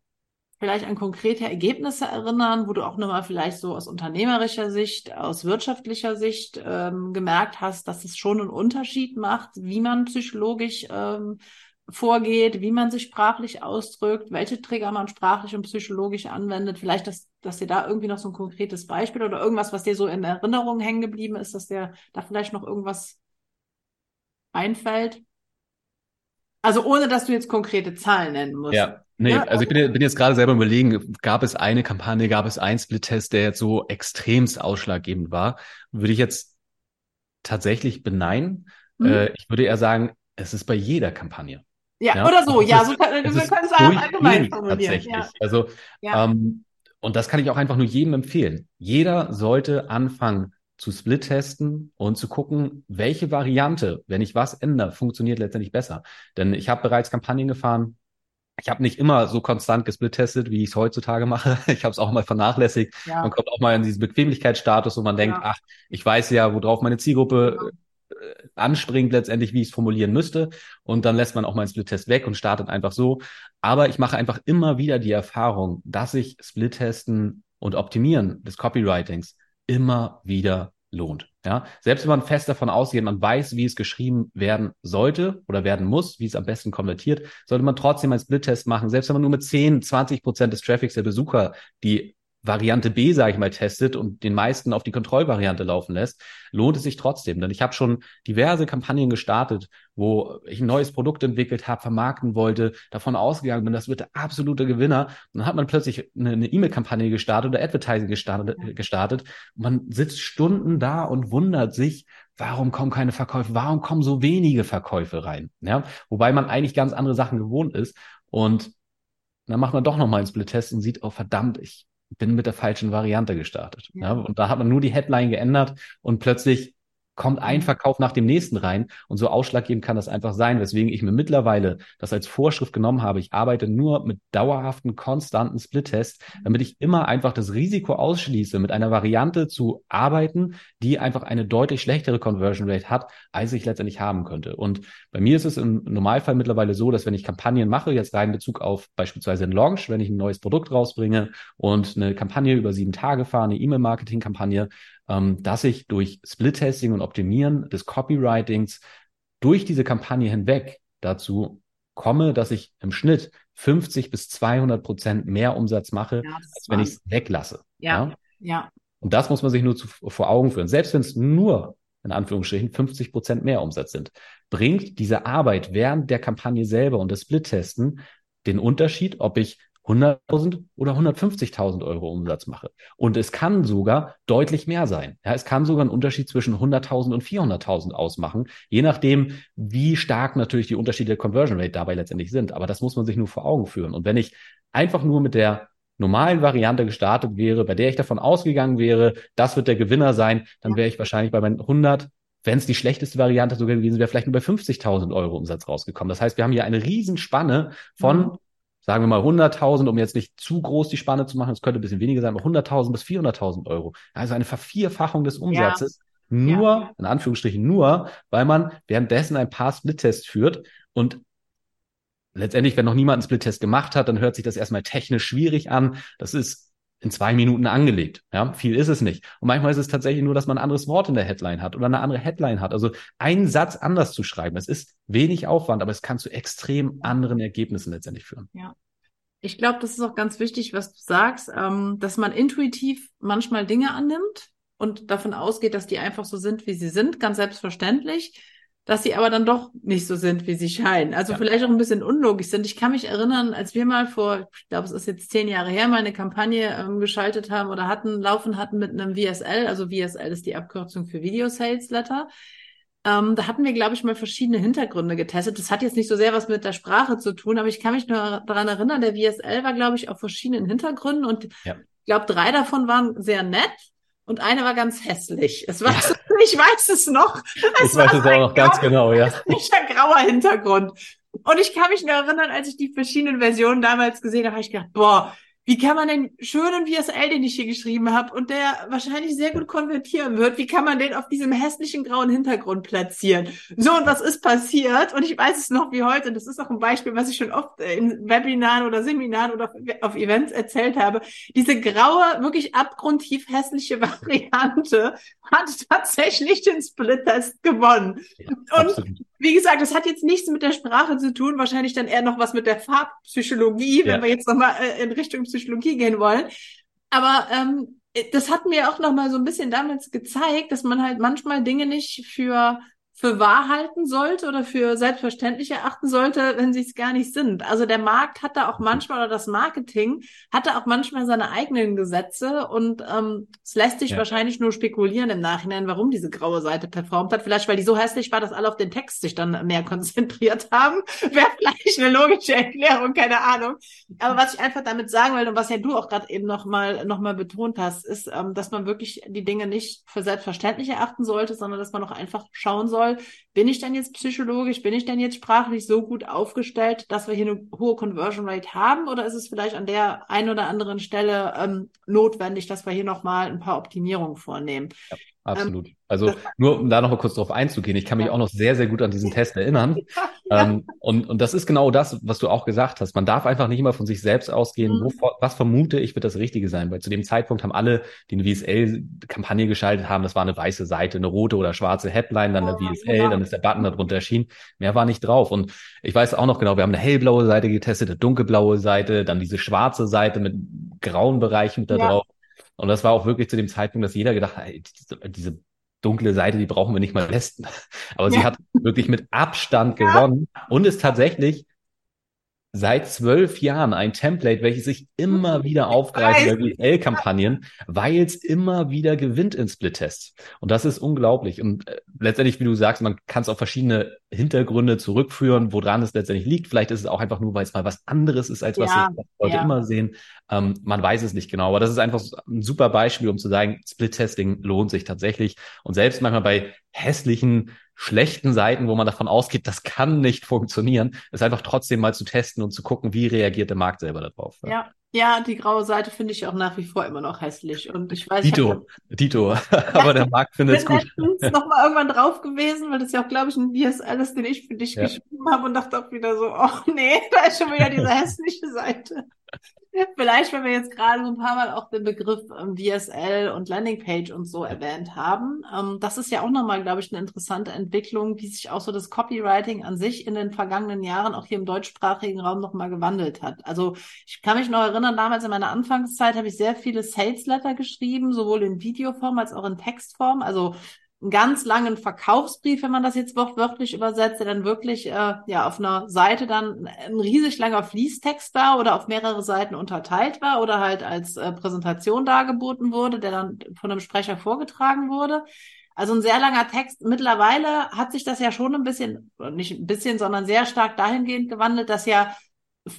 vielleicht an konkrete Ergebnisse erinnern, wo du auch nochmal vielleicht so aus unternehmerischer Sicht, aus wirtschaftlicher Sicht ähm, gemerkt hast, dass es schon einen Unterschied macht, wie man psychologisch ähm, vorgeht, wie man sich sprachlich ausdrückt, welche Trigger man sprachlich und psychologisch anwendet. Vielleicht, dass, dass dir da irgendwie noch so ein konkretes Beispiel oder irgendwas, was dir so in Erinnerung hängen geblieben ist, dass dir da vielleicht noch irgendwas einfällt. Also ohne, dass du jetzt konkrete Zahlen nennen musst. Ja. Nee, ja, also ich bin, bin, jetzt gerade selber überlegen, gab es eine Kampagne, gab es einen Split-Test, der jetzt so extremst ausschlaggebend war? Würde ich jetzt tatsächlich beneinen. Mhm. Äh, ich würde eher sagen, es ist bei jeder Kampagne. Ja, ja? oder so, es ja, so kann, wir können es allgemein formulieren. Tatsächlich. Ja. Also, ähm, und das kann ich auch einfach nur jedem empfehlen. Jeder sollte anfangen zu Split-testen und zu gucken, welche Variante, wenn ich was ändere, funktioniert letztendlich besser. Denn ich habe bereits Kampagnen gefahren, ich habe nicht immer so konstant gesplittestet, wie ich es heutzutage mache. Ich habe es auch mal vernachlässigt. Ja. Man kommt auch mal in diesen Bequemlichkeitsstatus, wo man denkt, ja. ach, ich weiß ja, worauf meine Zielgruppe genau. Äh, anspringt letztendlich, wie ich es formulieren müsste. Und dann lässt man auch mal einen Split-Test weg und startet einfach so. Aber ich mache einfach immer wieder die Erfahrung, dass ich Split-Testen und Optimieren des Copywritings immer wieder lohnt. Ja, selbst wenn man fest davon ausgeht, man weiß, wie es geschrieben werden sollte oder werden muss, wie es am besten konvertiert, sollte man trotzdem einen Split-Test machen. Selbst wenn man nur mit 10, 20 Prozent des Traffics der Besucher die Variante B, sage ich mal, testet und den meisten auf die Kontrollvariante laufen lässt, lohnt es sich trotzdem. Denn ich habe schon diverse Kampagnen gestartet, wo ich ein neues Produkt entwickelt habe, vermarkten wollte, davon ausgegangen bin, das wird der absolute Gewinner. Und dann hat man plötzlich eine E-Mail-Kampagne gestartet oder Advertising gestartet, gestartet. Man sitzt Stunden da und wundert sich, warum kommen keine Verkäufe, warum kommen so wenige Verkäufe rein? Ja, wobei man eigentlich ganz andere Sachen gewohnt ist. Und dann macht man doch nochmal einen Split-Test und sieht, oh verdammt, ich bin mit der falschen Variante gestartet. Ja. ja. und da hat man nur die Headline geändert und plötzlich kommt ein mhm. Verkauf nach dem nächsten rein und so ausschlaggebend kann das einfach sein, weswegen ich mir mittlerweile das als Vorschrift genommen habe. Ich arbeite nur mit dauerhaften, konstanten Split-Tests, mhm. damit ich immer einfach das Risiko ausschließe, mit einer Variante zu arbeiten, die einfach eine deutlich schlechtere Conversion Rate hat, als ich letztendlich haben könnte. Und bei mir ist es im Normalfall mittlerweile so, dass wenn ich Kampagnen mache, jetzt rein in Bezug auf beispielsweise einen Launch, wenn ich ein neues Produkt rausbringe und eine Kampagne über sieben Tage fahre, eine E-Mail-Marketing-Kampagne, ähm, dass ich durch Split-Testing und Optimieren des Copywritings durch diese Kampagne hinweg dazu komme, dass ich im Schnitt 50 bis 200 Prozent mehr Umsatz mache, ja, als wenn ich es weglasse. Ja, ja, ja. Und das muss man sich nur zu, vor Augen führen. Selbst wenn es nur in Anführungsstrichen 50 Prozent mehr Umsatz sind, bringt diese Arbeit während der Kampagne selber und das Split-Testen den Unterschied, ob ich 100.000 oder 150.000 Euro Umsatz mache. Und es kann sogar deutlich mehr sein. Ja, es kann sogar einen Unterschied zwischen 100.000 und 400.000 ausmachen, je nachdem, wie stark natürlich die Unterschiede der Conversion Rate dabei letztendlich sind. Aber das muss man sich nur vor Augen führen. Und wenn ich einfach nur mit der normalen Variante gestartet wäre, bei der ich davon ausgegangen wäre, das wird der Gewinner sein, dann wäre ich wahrscheinlich bei meinen 100 wenn es die schlechteste Variante sogar gewesen wäre, vielleicht nur bei 50.000 Euro Umsatz rausgekommen. Das heißt, wir haben hier eine Riesenspanne von mhm sagen wir mal 100.000, um jetzt nicht zu groß die Spanne zu machen, es könnte ein bisschen weniger sein, aber 100.000 bis 400.000 Euro. Also eine Vervierfachung des Umsatzes. Ja. Nur, ja. in Anführungsstrichen nur, weil man währenddessen ein paar Split-Tests führt und letztendlich, wenn noch niemand einen Split-Test gemacht hat, dann hört sich das erstmal technisch schwierig an. Das ist in zwei Minuten angelegt. Ja, viel ist es nicht. Und manchmal ist es tatsächlich nur, dass man ein anderes Wort in der Headline hat oder eine andere Headline hat. Also einen Satz anders zu schreiben. Es ist wenig Aufwand, aber es kann zu extrem anderen Ergebnissen letztendlich führen. Ja. Ich glaube, das ist auch ganz wichtig, was du sagst, ähm, dass man intuitiv manchmal Dinge annimmt und davon ausgeht, dass die einfach so sind, wie sie sind, ganz selbstverständlich dass sie aber dann doch nicht so sind, wie sie scheinen. Also ja. vielleicht auch ein bisschen unlogisch sind. Ich kann mich erinnern, als wir mal vor, ich glaube, es ist jetzt zehn Jahre her, mal eine Kampagne ähm, geschaltet haben oder hatten, laufen hatten mit einem VSL. Also VSL ist die Abkürzung für Video Sales Letter. Ähm, da hatten wir, glaube ich, mal verschiedene Hintergründe getestet. Das hat jetzt nicht so sehr was mit der Sprache zu tun, aber ich kann mich nur daran erinnern, der VSL war, glaube ich, auf verschiedenen Hintergründen und ja. ich glaube, drei davon waren sehr nett und eine war ganz hässlich. Es war, ja. ich weiß es noch. Es ich weiß es auch noch ganz genau, ja. Ein grauer Hintergrund. Und ich kann mich nur erinnern, als ich die verschiedenen Versionen damals gesehen habe, habe ich gedacht, boah, wie kann man den schönen VSL, den ich hier geschrieben habe und der wahrscheinlich sehr gut konvertieren wird, wie kann man den auf diesem hässlichen grauen Hintergrund platzieren? So, und was ist passiert? Und ich weiß es noch wie heute, das ist auch ein Beispiel, was ich schon oft in Webinaren oder Seminaren oder auf Events erzählt habe. Diese graue, wirklich abgrundtief hässliche Variante hat tatsächlich den Split-Test gewonnen. Ja, und absolut. Wie gesagt, das hat jetzt nichts mit der Sprache zu tun, wahrscheinlich dann eher noch was mit der Farbpsychologie, wenn ja. wir jetzt nochmal äh, in Richtung Psychologie gehen wollen. Aber ähm, das hat mir auch noch mal so ein bisschen damals gezeigt, dass man halt manchmal Dinge nicht für für wahr halten sollte oder für selbstverständlich erachten sollte, wenn sie es gar nicht sind. Also der Markt hat da auch manchmal oder das Marketing hat da auch manchmal seine eigenen Gesetze und ähm, es lässt sich ja. wahrscheinlich nur spekulieren im Nachhinein, warum diese graue Seite performt hat. Vielleicht, weil die so hässlich war, dass alle auf den Text sich dann mehr konzentriert haben. Wäre vielleicht eine logische Erklärung, keine Ahnung. Aber was ich einfach damit sagen will und was ja du auch gerade eben nochmal noch mal betont hast, ist, ähm, dass man wirklich die Dinge nicht für selbstverständlich erachten sollte, sondern dass man auch einfach schauen sollte, soll. Bin ich denn jetzt psychologisch, bin ich denn jetzt sprachlich so gut aufgestellt, dass wir hier eine hohe Conversion Rate haben? Oder ist es vielleicht an der einen oder anderen Stelle ähm, notwendig, dass wir hier nochmal ein paar Optimierungen vornehmen? Ja. Absolut. Ähm, also nur um da noch mal kurz drauf einzugehen, ich kann mich auch noch sehr, sehr gut an diesen Test erinnern. Ja. Ähm, und, und das ist genau das, was du auch gesagt hast. Man darf einfach nicht immer von sich selbst ausgehen, mhm. wo, was vermute ich, wird das Richtige sein. Weil zu dem Zeitpunkt haben alle, die eine VSL-Kampagne geschaltet haben, das war eine weiße Seite, eine rote oder schwarze Headline, dann eine oh, VSL, ja. dann ist der Button darunter erschienen. Mehr war nicht drauf. Und ich weiß auch noch genau, wir haben eine hellblaue Seite getestet, eine dunkelblaue Seite, dann diese schwarze Seite mit grauen Bereichen da ja. drauf. Und das war auch wirklich zu dem Zeitpunkt, dass jeder gedacht hat, diese, diese dunkle Seite, die brauchen wir nicht mal testen. Aber ja. sie hat wirklich mit Abstand gewonnen und ist tatsächlich seit zwölf Jahren ein Template, welches sich immer mhm. wieder aufgreift über GL-Kampagnen, weil es immer wieder gewinnt in Split-Tests. Und das ist unglaublich. Und äh, letztendlich, wie du sagst, man kann es auf verschiedene Hintergründe zurückführen, woran es letztendlich liegt. Vielleicht ist es auch einfach nur, weil es mal was anderes ist, als was ja, Leute ja. immer sehen. Ähm, man weiß es nicht genau. Aber das ist einfach ein super Beispiel, um zu sagen, Split-Testing lohnt sich tatsächlich. Und selbst manchmal bei hässlichen schlechten Seiten, wo man davon ausgeht, das kann nicht funktionieren, ist einfach trotzdem mal zu testen und zu gucken, wie reagiert der Markt selber darauf. Ja, ja, die graue Seite finde ich auch nach wie vor immer noch hässlich. Und ich weiß, Dito, ich Dito. aber der Markt findet es gut. Ich bin noch mal irgendwann drauf gewesen, weil das ja auch, glaube ich, ein DSL ist, den ich für dich ja. geschrieben habe und dachte auch wieder so, oh nee, da ist schon wieder diese hässliche Seite. Vielleicht, wenn wir jetzt gerade so ein paar Mal auch den Begriff ähm, DSL und Landingpage und so erwähnt haben. Ähm, das ist ja auch nochmal, glaube ich, eine interessante Entwicklung, wie sich auch so das Copywriting an sich in den vergangenen Jahren auch hier im deutschsprachigen Raum nochmal gewandelt hat. Also ich kann mich noch erinnern, damals in meiner Anfangszeit habe ich sehr viele Sales Letter geschrieben, sowohl in Videoform als auch in Textform. Also einen ganz langen Verkaufsbrief, wenn man das jetzt wortwörtlich übersetzt, der dann wirklich äh, ja auf einer Seite dann ein riesig langer Fließtext war oder auf mehrere Seiten unterteilt war oder halt als äh, Präsentation dargeboten wurde, der dann von einem Sprecher vorgetragen wurde. Also ein sehr langer Text. Mittlerweile hat sich das ja schon ein bisschen, nicht ein bisschen, sondern sehr stark dahingehend gewandelt, dass ja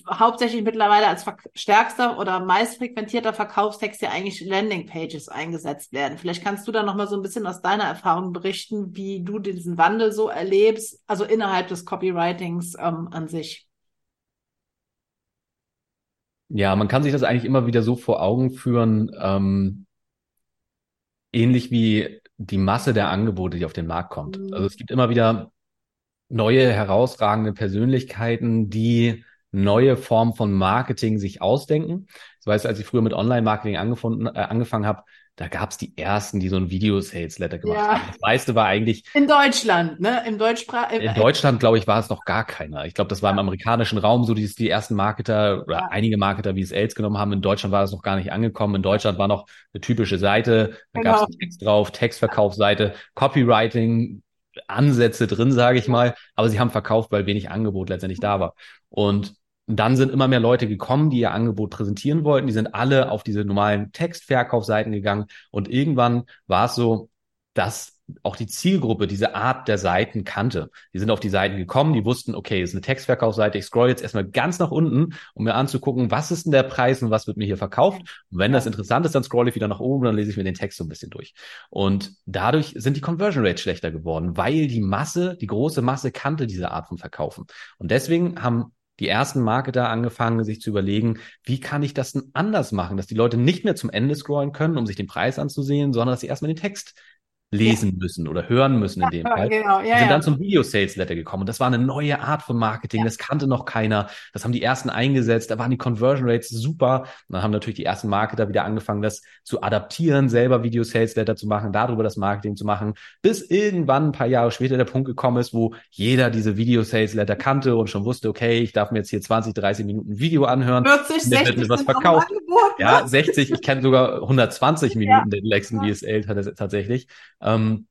hauptsächlich mittlerweile als stärkster oder meist frequentierter Verkaufstext ja eigentlich Landingpages eingesetzt werden. Vielleicht kannst du da noch mal so ein bisschen aus deiner Erfahrung berichten, wie du diesen Wandel so erlebst, also innerhalb des Copywritings ähm, an sich. Ja, man kann sich das eigentlich immer wieder so vor Augen führen, ähm, ähnlich wie die Masse der Angebote, die auf den Markt kommt. Mhm. Also es gibt immer wieder neue herausragende Persönlichkeiten, die neue Form von Marketing sich ausdenken. Das heißt, als ich früher mit Online-Marketing angefangen, äh, angefangen habe, da gab es die ersten, die so ein Video-Sales-Letter gemacht ja. haben. Das meiste war eigentlich. In Deutschland, ne? Im Deutschsprach. In Deutschland, glaube ich, war es noch gar keiner. Ich glaube, das war im amerikanischen Raum so, die, die ersten Marketer oder ja. einige Marketer, wie es Els genommen haben. In Deutschland war das noch gar nicht angekommen. In Deutschland war noch eine typische Seite, da genau. gab es Text drauf, Textverkaufsseite, Copywriting, Ansätze drin, sage ich mal, aber sie haben verkauft, weil wenig Angebot letztendlich da war. Und dann sind immer mehr Leute gekommen, die ihr Angebot präsentieren wollten. Die sind alle auf diese normalen Textverkaufsseiten gegangen. Und irgendwann war es so, dass auch die Zielgruppe diese Art der Seiten kannte. Die sind auf die Seiten gekommen, die wussten, okay, ist eine Textverkaufsseite, ich scroll jetzt erstmal ganz nach unten, um mir anzugucken, was ist denn der Preis und was wird mir hier verkauft. Und wenn das interessant ist, dann scroll ich wieder nach oben und dann lese ich mir den Text so ein bisschen durch. Und dadurch sind die Conversion Rates schlechter geworden, weil die Masse, die große Masse kannte diese Art von Verkaufen. Und deswegen haben die ersten Marketer angefangen, sich zu überlegen, wie kann ich das denn anders machen, dass die Leute nicht mehr zum Ende scrollen können, um sich den Preis anzusehen, sondern dass sie erstmal den Text lesen ja. müssen oder hören müssen in dem Fall. Genau. Ja, sind dann zum Video-Sales-Letter gekommen. Und das war eine neue Art von Marketing. Ja. Das kannte noch keiner. Das haben die ersten eingesetzt. Da waren die Conversion Rates super. Und dann haben natürlich die ersten Marketer wieder angefangen, das zu adaptieren, selber Video-Sales-Letter zu machen, darüber das Marketing zu machen, bis irgendwann ein paar Jahre später der Punkt gekommen ist, wo jeder diese Video-Sales-Letter kannte und schon wusste, okay, ich darf mir jetzt hier 20, 30 Minuten Video anhören. 40, 60 wird was verkauft. Ja, 60. Ich kenne sogar 120 Minuten den letzten VSL tatsächlich. Ähm,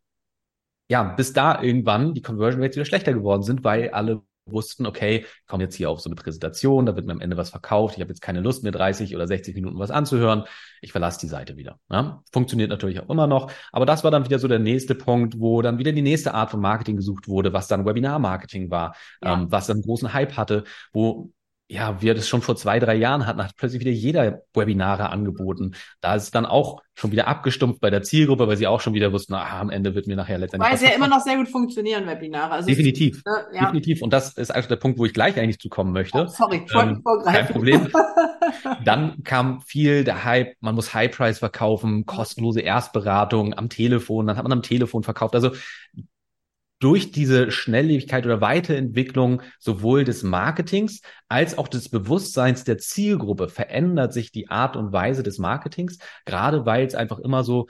ja, bis da irgendwann die Conversion Rates wieder schlechter geworden sind, weil alle wussten, okay, ich komme jetzt hier auf so eine Präsentation, da wird mir am Ende was verkauft, ich habe jetzt keine Lust mehr 30 oder 60 Minuten was anzuhören, ich verlasse die Seite wieder. Ja? Funktioniert natürlich auch immer noch, aber das war dann wieder so der nächste Punkt, wo dann wieder die nächste Art von Marketing gesucht wurde, was dann Webinar-Marketing war, ja. ähm, was dann einen großen Hype hatte, wo ja, wir das schon vor zwei, drei Jahren hatten, hat plötzlich wieder jeder Webinare angeboten. Da ist es dann auch schon wieder abgestumpft bei der Zielgruppe, weil sie auch schon wieder wussten, ah, am Ende wird mir nachher letztendlich. Weil es ja immer noch sehr gut funktionieren, Webinare. Also definitiv. Ist, äh, ja. Definitiv. Und das ist also der Punkt, wo ich gleich eigentlich zukommen möchte. Oh, sorry, ähm, kein Problem. dann kam viel der Hype, man muss High Price verkaufen, kostenlose Erstberatung am Telefon, dann hat man am Telefon verkauft. Also durch diese Schnelllebigkeit oder Weiterentwicklung sowohl des Marketings als auch des Bewusstseins der Zielgruppe verändert sich die Art und Weise des Marketings, gerade weil es einfach immer so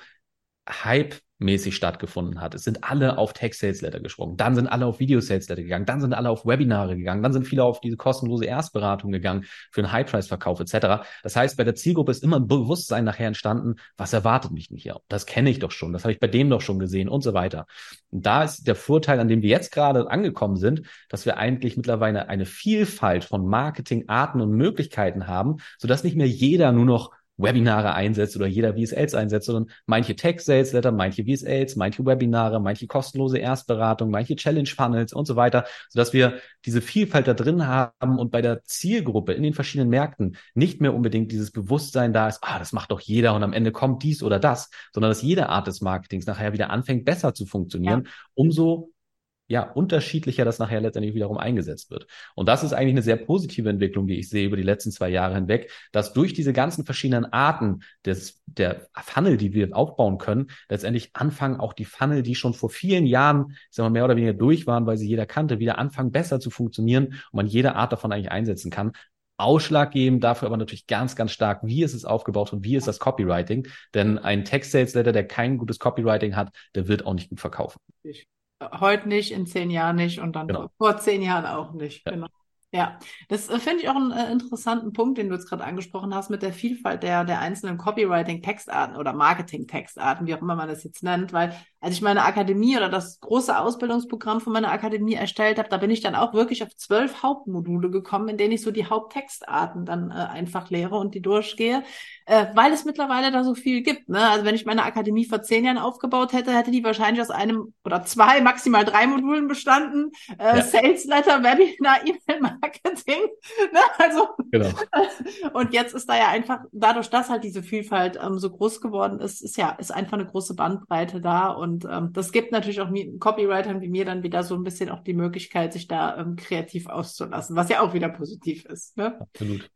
Hype mäßig stattgefunden hat. Es sind alle auf Text Sales Letter gesprungen, dann sind alle auf Video Sales Letter gegangen, dann sind alle auf Webinare gegangen, dann sind viele auf diese kostenlose Erstberatung gegangen für einen High Price Verkauf etc. Das heißt, bei der Zielgruppe ist immer ein Bewusstsein nachher entstanden, was erwartet mich nicht hier? Das kenne ich doch schon, das habe ich bei dem doch schon gesehen und so weiter. Und da ist der Vorteil, an dem wir jetzt gerade angekommen sind, dass wir eigentlich mittlerweile eine Vielfalt von Marketingarten und Möglichkeiten haben, sodass nicht mehr jeder nur noch Webinare einsetzt oder jeder VSLs einsetzt, sondern manche Tech-Sales-Letter, manche VSLs, manche Webinare, manche kostenlose Erstberatung, manche Challenge-Funnels und so weiter, sodass wir diese Vielfalt da drin haben und bei der Zielgruppe in den verschiedenen Märkten nicht mehr unbedingt dieses Bewusstsein da ist, ah, das macht doch jeder und am Ende kommt dies oder das, sondern dass jede Art des Marketings nachher wieder anfängt, besser zu funktionieren, ja. umso ja, unterschiedlicher das nachher letztendlich wiederum eingesetzt wird. Und das ist eigentlich eine sehr positive Entwicklung, die ich sehe über die letzten zwei Jahre hinweg, dass durch diese ganzen verschiedenen Arten des, der Funnel, die wir aufbauen können, letztendlich anfangen auch die Funnel, die schon vor vielen Jahren, sagen wir mehr oder weniger durch waren, weil sie jeder kannte, wieder anfangen besser zu funktionieren und man jede Art davon eigentlich einsetzen kann. Ausschlaggebend dafür aber natürlich ganz, ganz stark, wie ist es aufgebaut und wie ist das Copywriting. Denn ein Text-Sales-Letter, der kein gutes Copywriting hat, der wird auch nicht gut verkaufen. Ich heute nicht, in zehn Jahren nicht und dann genau. vor zehn Jahren auch nicht. Ja. Genau. Ja, das äh, finde ich auch einen äh, interessanten Punkt, den du jetzt gerade angesprochen hast, mit der Vielfalt der, der einzelnen Copywriting-Textarten oder Marketing-Textarten, wie auch immer man das jetzt nennt, weil als ich meine Akademie oder das große Ausbildungsprogramm von meiner Akademie erstellt habe, da bin ich dann auch wirklich auf zwölf Hauptmodule gekommen, in denen ich so die Haupttextarten dann äh, einfach lehre und die durchgehe, äh, weil es mittlerweile da so viel gibt. Ne? Also wenn ich meine Akademie vor zehn Jahren aufgebaut hätte, hätte die wahrscheinlich aus einem oder zwei, maximal drei Modulen bestanden. Äh, ja. Sales Letter, Webinar, E-Mail Marketing. Ne? Also, genau. und jetzt ist da ja einfach, dadurch, dass halt diese Vielfalt ähm, so groß geworden ist, ist ja, ist einfach eine große Bandbreite da. Und ähm, das gibt natürlich auch Copywritern wie mir dann wieder so ein bisschen auch die Möglichkeit, sich da ähm, kreativ auszulassen, was ja auch wieder positiv ist. Ne? Absolut.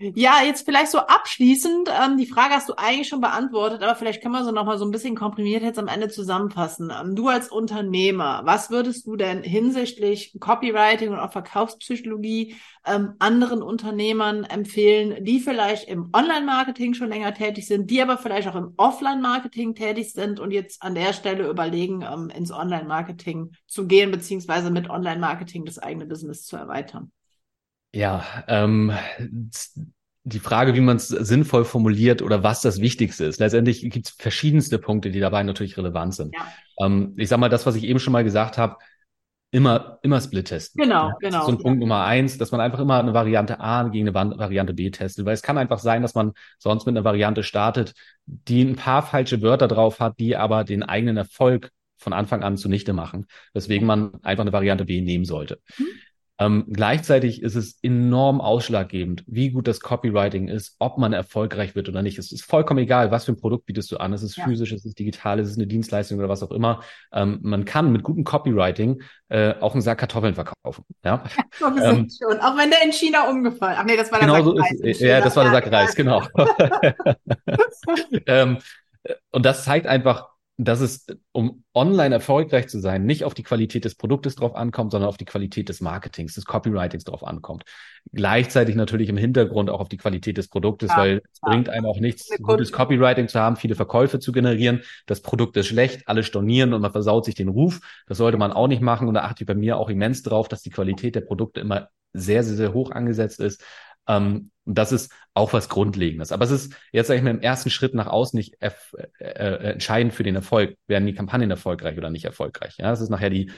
Ja, jetzt vielleicht so abschließend, ähm, die Frage hast du eigentlich schon beantwortet, aber vielleicht können wir so nochmal so ein bisschen komprimiert jetzt am Ende zusammenfassen. Ähm, du als Unternehmer, was würdest du denn hinsichtlich Copywriting und auch Verkaufspsychologie ähm, anderen Unternehmern empfehlen, die vielleicht im Online-Marketing schon länger tätig sind, die aber vielleicht auch im Offline-Marketing tätig sind und jetzt an der Stelle überlegen, ähm, ins Online-Marketing zu gehen, beziehungsweise mit Online-Marketing das eigene Business zu erweitern? Ja, ähm, die Frage, wie man es sinnvoll formuliert oder was das Wichtigste ist. Letztendlich gibt es verschiedenste Punkte, die dabei natürlich relevant sind. Ja. Ähm, ich sage mal, das, was ich eben schon mal gesagt habe, immer, immer Split testen. Genau, ja, genau. so ein Punkt Nummer eins, dass man einfach immer eine Variante A gegen eine Variante B testet, weil es kann einfach sein, dass man sonst mit einer Variante startet, die ein paar falsche Wörter drauf hat, die aber den eigenen Erfolg von Anfang an zunichte machen, weswegen man einfach eine Variante B nehmen sollte. Hm. Ähm, gleichzeitig ist es enorm ausschlaggebend, wie gut das Copywriting ist, ob man erfolgreich wird oder nicht. Es ist vollkommen egal, was für ein Produkt bietest du an. Es ist ja. physisch, es ist digital, es ist eine Dienstleistung oder was auch immer. Ähm, man kann mit gutem Copywriting äh, auch einen Sack Kartoffeln verkaufen. Ja, so ähm, schon. Auch wenn der in China umgefallen. Ach nee, das war der genau Sack so Reis. ja, das war der Sack Reis, genau. ähm, und das zeigt einfach, dass es, um online erfolgreich zu sein, nicht auf die Qualität des Produktes drauf ankommt, sondern auf die Qualität des Marketings, des Copywritings drauf ankommt. Gleichzeitig natürlich im Hintergrund auch auf die Qualität des Produktes, ja, weil es ja. bringt einem auch nichts, gutes Copywriting zu haben, viele Verkäufe zu generieren. Das Produkt ist schlecht, alle stornieren und man versaut sich den Ruf. Das sollte man auch nicht machen. Und da achte ich bei mir auch immens drauf, dass die Qualität der Produkte immer sehr, sehr, sehr hoch angesetzt ist. Ähm, das ist auch was Grundlegendes. Aber es ist jetzt, sage ich mal, im ersten Schritt nach außen nicht äh, äh, entscheidend für den Erfolg. Werden die Kampagnen erfolgreich oder nicht erfolgreich? Ja, das ist nachher die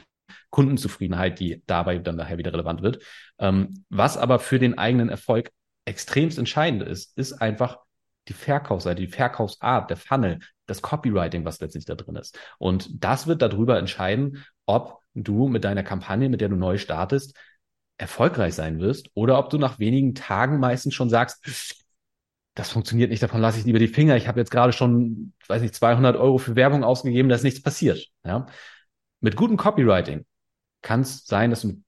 Kundenzufriedenheit, die dabei dann nachher wieder relevant wird. Ähm, was aber für den eigenen Erfolg extremst entscheidend ist, ist einfach die Verkaufsseite, die Verkaufsart, der Funnel, das Copywriting, was letztlich da drin ist. Und das wird darüber entscheiden, ob du mit deiner Kampagne, mit der du neu startest, erfolgreich sein wirst oder ob du nach wenigen Tagen meistens schon sagst, das funktioniert nicht, davon lasse ich lieber die Finger. Ich habe jetzt gerade schon, weiß nicht, 200 Euro für Werbung ausgegeben, da ist nichts passiert. Ja? Mit gutem Copywriting kann es sein, dass du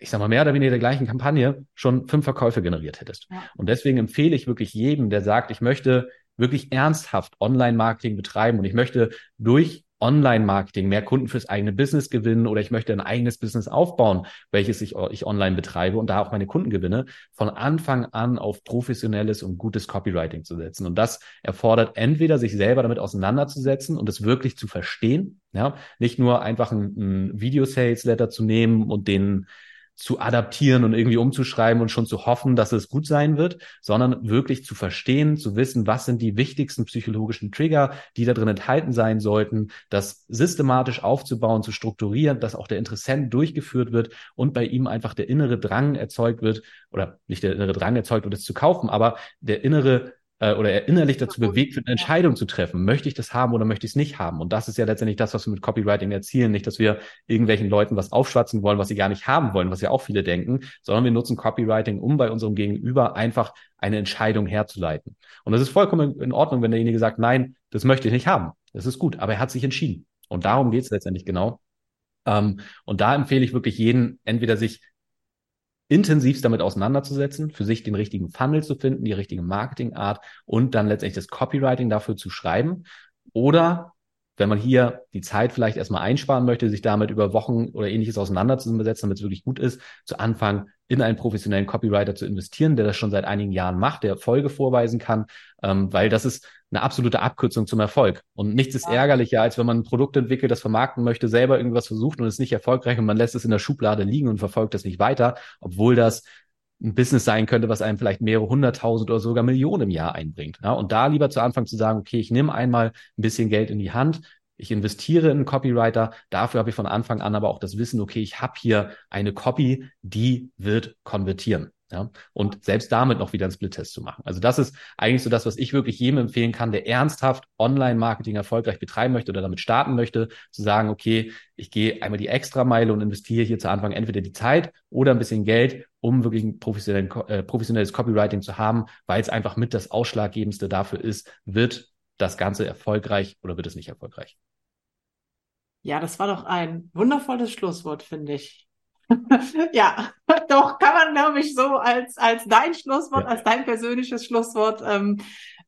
ich sag mal, mehr oder weniger der gleichen Kampagne schon fünf Verkäufe generiert hättest. Ja. Und deswegen empfehle ich wirklich jedem, der sagt, ich möchte wirklich ernsthaft Online-Marketing betreiben und ich möchte durch Online-Marketing mehr Kunden fürs eigene Business gewinnen oder ich möchte ein eigenes Business aufbauen, welches ich, ich online betreibe und da auch meine Kunden gewinne, von Anfang an auf professionelles und gutes Copywriting zu setzen. Und das erfordert entweder sich selber damit auseinanderzusetzen und es wirklich zu verstehen, ja, nicht nur einfach ein, ein Video-Sales-Letter zu nehmen und den zu adaptieren und irgendwie umzuschreiben und schon zu hoffen, dass es gut sein wird, sondern wirklich zu verstehen, zu wissen, was sind die wichtigsten psychologischen Trigger, die da drin enthalten sein sollten, das systematisch aufzubauen, zu strukturieren, dass auch der Interessent durchgeführt wird und bei ihm einfach der innere Drang erzeugt wird, oder nicht der innere Drang erzeugt wird, es zu kaufen, aber der innere äh, oder er innerlich dazu bewegt wird, eine Entscheidung zu treffen. Möchte ich das haben oder möchte ich es nicht haben? Und das ist ja letztendlich das, was wir mit Copywriting erzielen. Nicht, dass wir irgendwelchen Leuten was aufschwatzen wollen, was sie gar nicht haben wollen, was ja auch viele denken, sondern wir nutzen Copywriting, um bei unserem Gegenüber einfach eine Entscheidung herzuleiten. Und das ist vollkommen in Ordnung, wenn derjenige sagt, nein, das möchte ich nicht haben. Das ist gut, aber er hat sich entschieden. Und darum geht es letztendlich genau. Ähm, und da empfehle ich wirklich jeden, entweder sich intensiv damit auseinanderzusetzen, für sich den richtigen Funnel zu finden, die richtige Marketingart und dann letztendlich das Copywriting dafür zu schreiben. Oder wenn man hier die Zeit vielleicht erstmal einsparen möchte, sich damit über Wochen oder ähnliches auseinanderzusetzen, damit es wirklich gut ist, zu Anfang in einen professionellen Copywriter zu investieren, der das schon seit einigen Jahren macht, der Erfolge vorweisen kann, ähm, weil das ist eine absolute Abkürzung zum Erfolg. Und nichts ist ärgerlicher, als wenn man ein Produkt entwickelt, das vermarkten möchte, selber irgendwas versucht und ist nicht erfolgreich und man lässt es in der Schublade liegen und verfolgt das nicht weiter, obwohl das ein Business sein könnte, was einem vielleicht mehrere hunderttausend oder sogar Millionen im Jahr einbringt. Ja, und da lieber zu Anfang zu sagen, okay, ich nehme einmal ein bisschen Geld in die Hand, ich investiere in einen Copywriter, dafür habe ich von Anfang an aber auch das Wissen, okay, ich habe hier eine Copy, die wird konvertieren. Ja, und selbst damit noch wieder einen Split-Test zu machen. Also das ist eigentlich so das, was ich wirklich jedem empfehlen kann, der ernsthaft Online-Marketing erfolgreich betreiben möchte oder damit starten möchte, zu sagen, okay, ich gehe einmal die Extrameile und investiere hier zu Anfang entweder die Zeit oder ein bisschen Geld, um wirklich ein äh, professionelles Copywriting zu haben, weil es einfach mit das Ausschlaggebendste dafür ist, wird das Ganze erfolgreich oder wird es nicht erfolgreich? Ja, das war doch ein wundervolles Schlusswort, finde ich. ja, doch kann man, glaube ich, so als, als dein Schlusswort, ja. als dein persönliches Schlusswort ähm,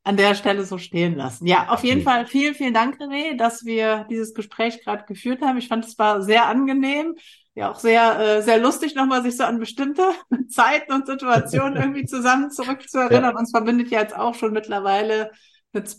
an der Stelle so stehen lassen. Ja, auf jeden Fall vielen, vielen Dank, René, dass wir dieses Gespräch gerade geführt haben. Ich fand es war sehr angenehm, ja auch sehr, äh, sehr lustig, nochmal sich so an bestimmte Zeiten und Situationen irgendwie zusammen zurückzuerinnern. Ja. Uns verbindet ja jetzt auch schon mittlerweile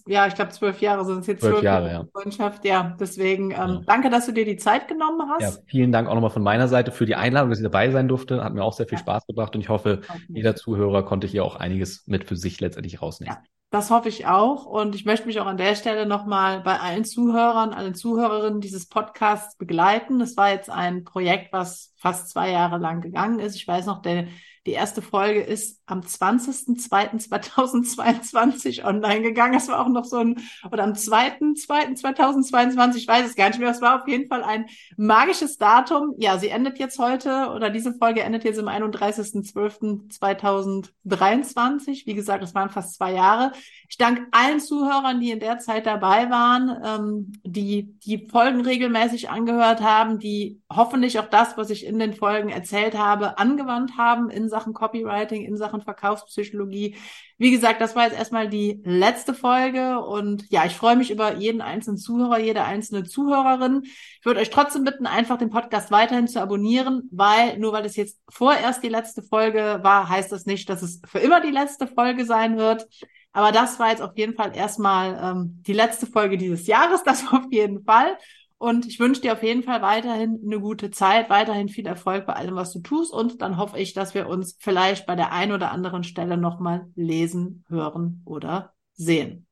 ja, ich glaube, zwölf Jahre sind es jetzt. Zwölf Jahre, ja. Freundschaft, ja. Deswegen ähm, ja. danke, dass du dir die Zeit genommen hast. Ja, vielen Dank auch nochmal von meiner Seite für die Einladung, dass ich dabei sein durfte. Hat mir auch sehr viel Spaß gebracht und ich hoffe, jeder Zuhörer konnte hier auch einiges mit für sich letztendlich rausnehmen. Ja. Das hoffe ich auch. Und ich möchte mich auch an der Stelle nochmal bei allen Zuhörern, allen Zuhörerinnen dieses Podcasts begleiten. Das war jetzt ein Projekt, was fast zwei Jahre lang gegangen ist. Ich weiß noch, der die erste Folge ist am 20.02.2022 online gegangen. Das war auch noch so ein, oder am 2.02.2022, ich weiß es gar nicht mehr. Es war auf jeden Fall ein magisches Datum. Ja, sie endet jetzt heute, oder diese Folge endet jetzt am 31.12.2023. Wie gesagt, es waren fast zwei Jahre. Ich danke allen Zuhörern, die in der Zeit dabei waren, ähm, die die Folgen regelmäßig angehört haben, die hoffentlich auch das, was ich in den Folgen erzählt habe, angewandt haben in Sachen Copywriting, in Sachen Verkaufspsychologie. Wie gesagt, das war jetzt erstmal die letzte Folge und ja, ich freue mich über jeden einzelnen Zuhörer, jede einzelne Zuhörerin. Ich würde euch trotzdem bitten, einfach den Podcast weiterhin zu abonnieren, weil nur weil es jetzt vorerst die letzte Folge war, heißt das nicht, dass es für immer die letzte Folge sein wird. Aber das war jetzt auf jeden Fall erstmal ähm, die letzte Folge dieses Jahres, das auf jeden Fall. Und ich wünsche dir auf jeden Fall weiterhin eine gute Zeit, weiterhin viel Erfolg bei allem, was du tust. Und dann hoffe ich, dass wir uns vielleicht bei der einen oder anderen Stelle nochmal lesen, hören oder sehen.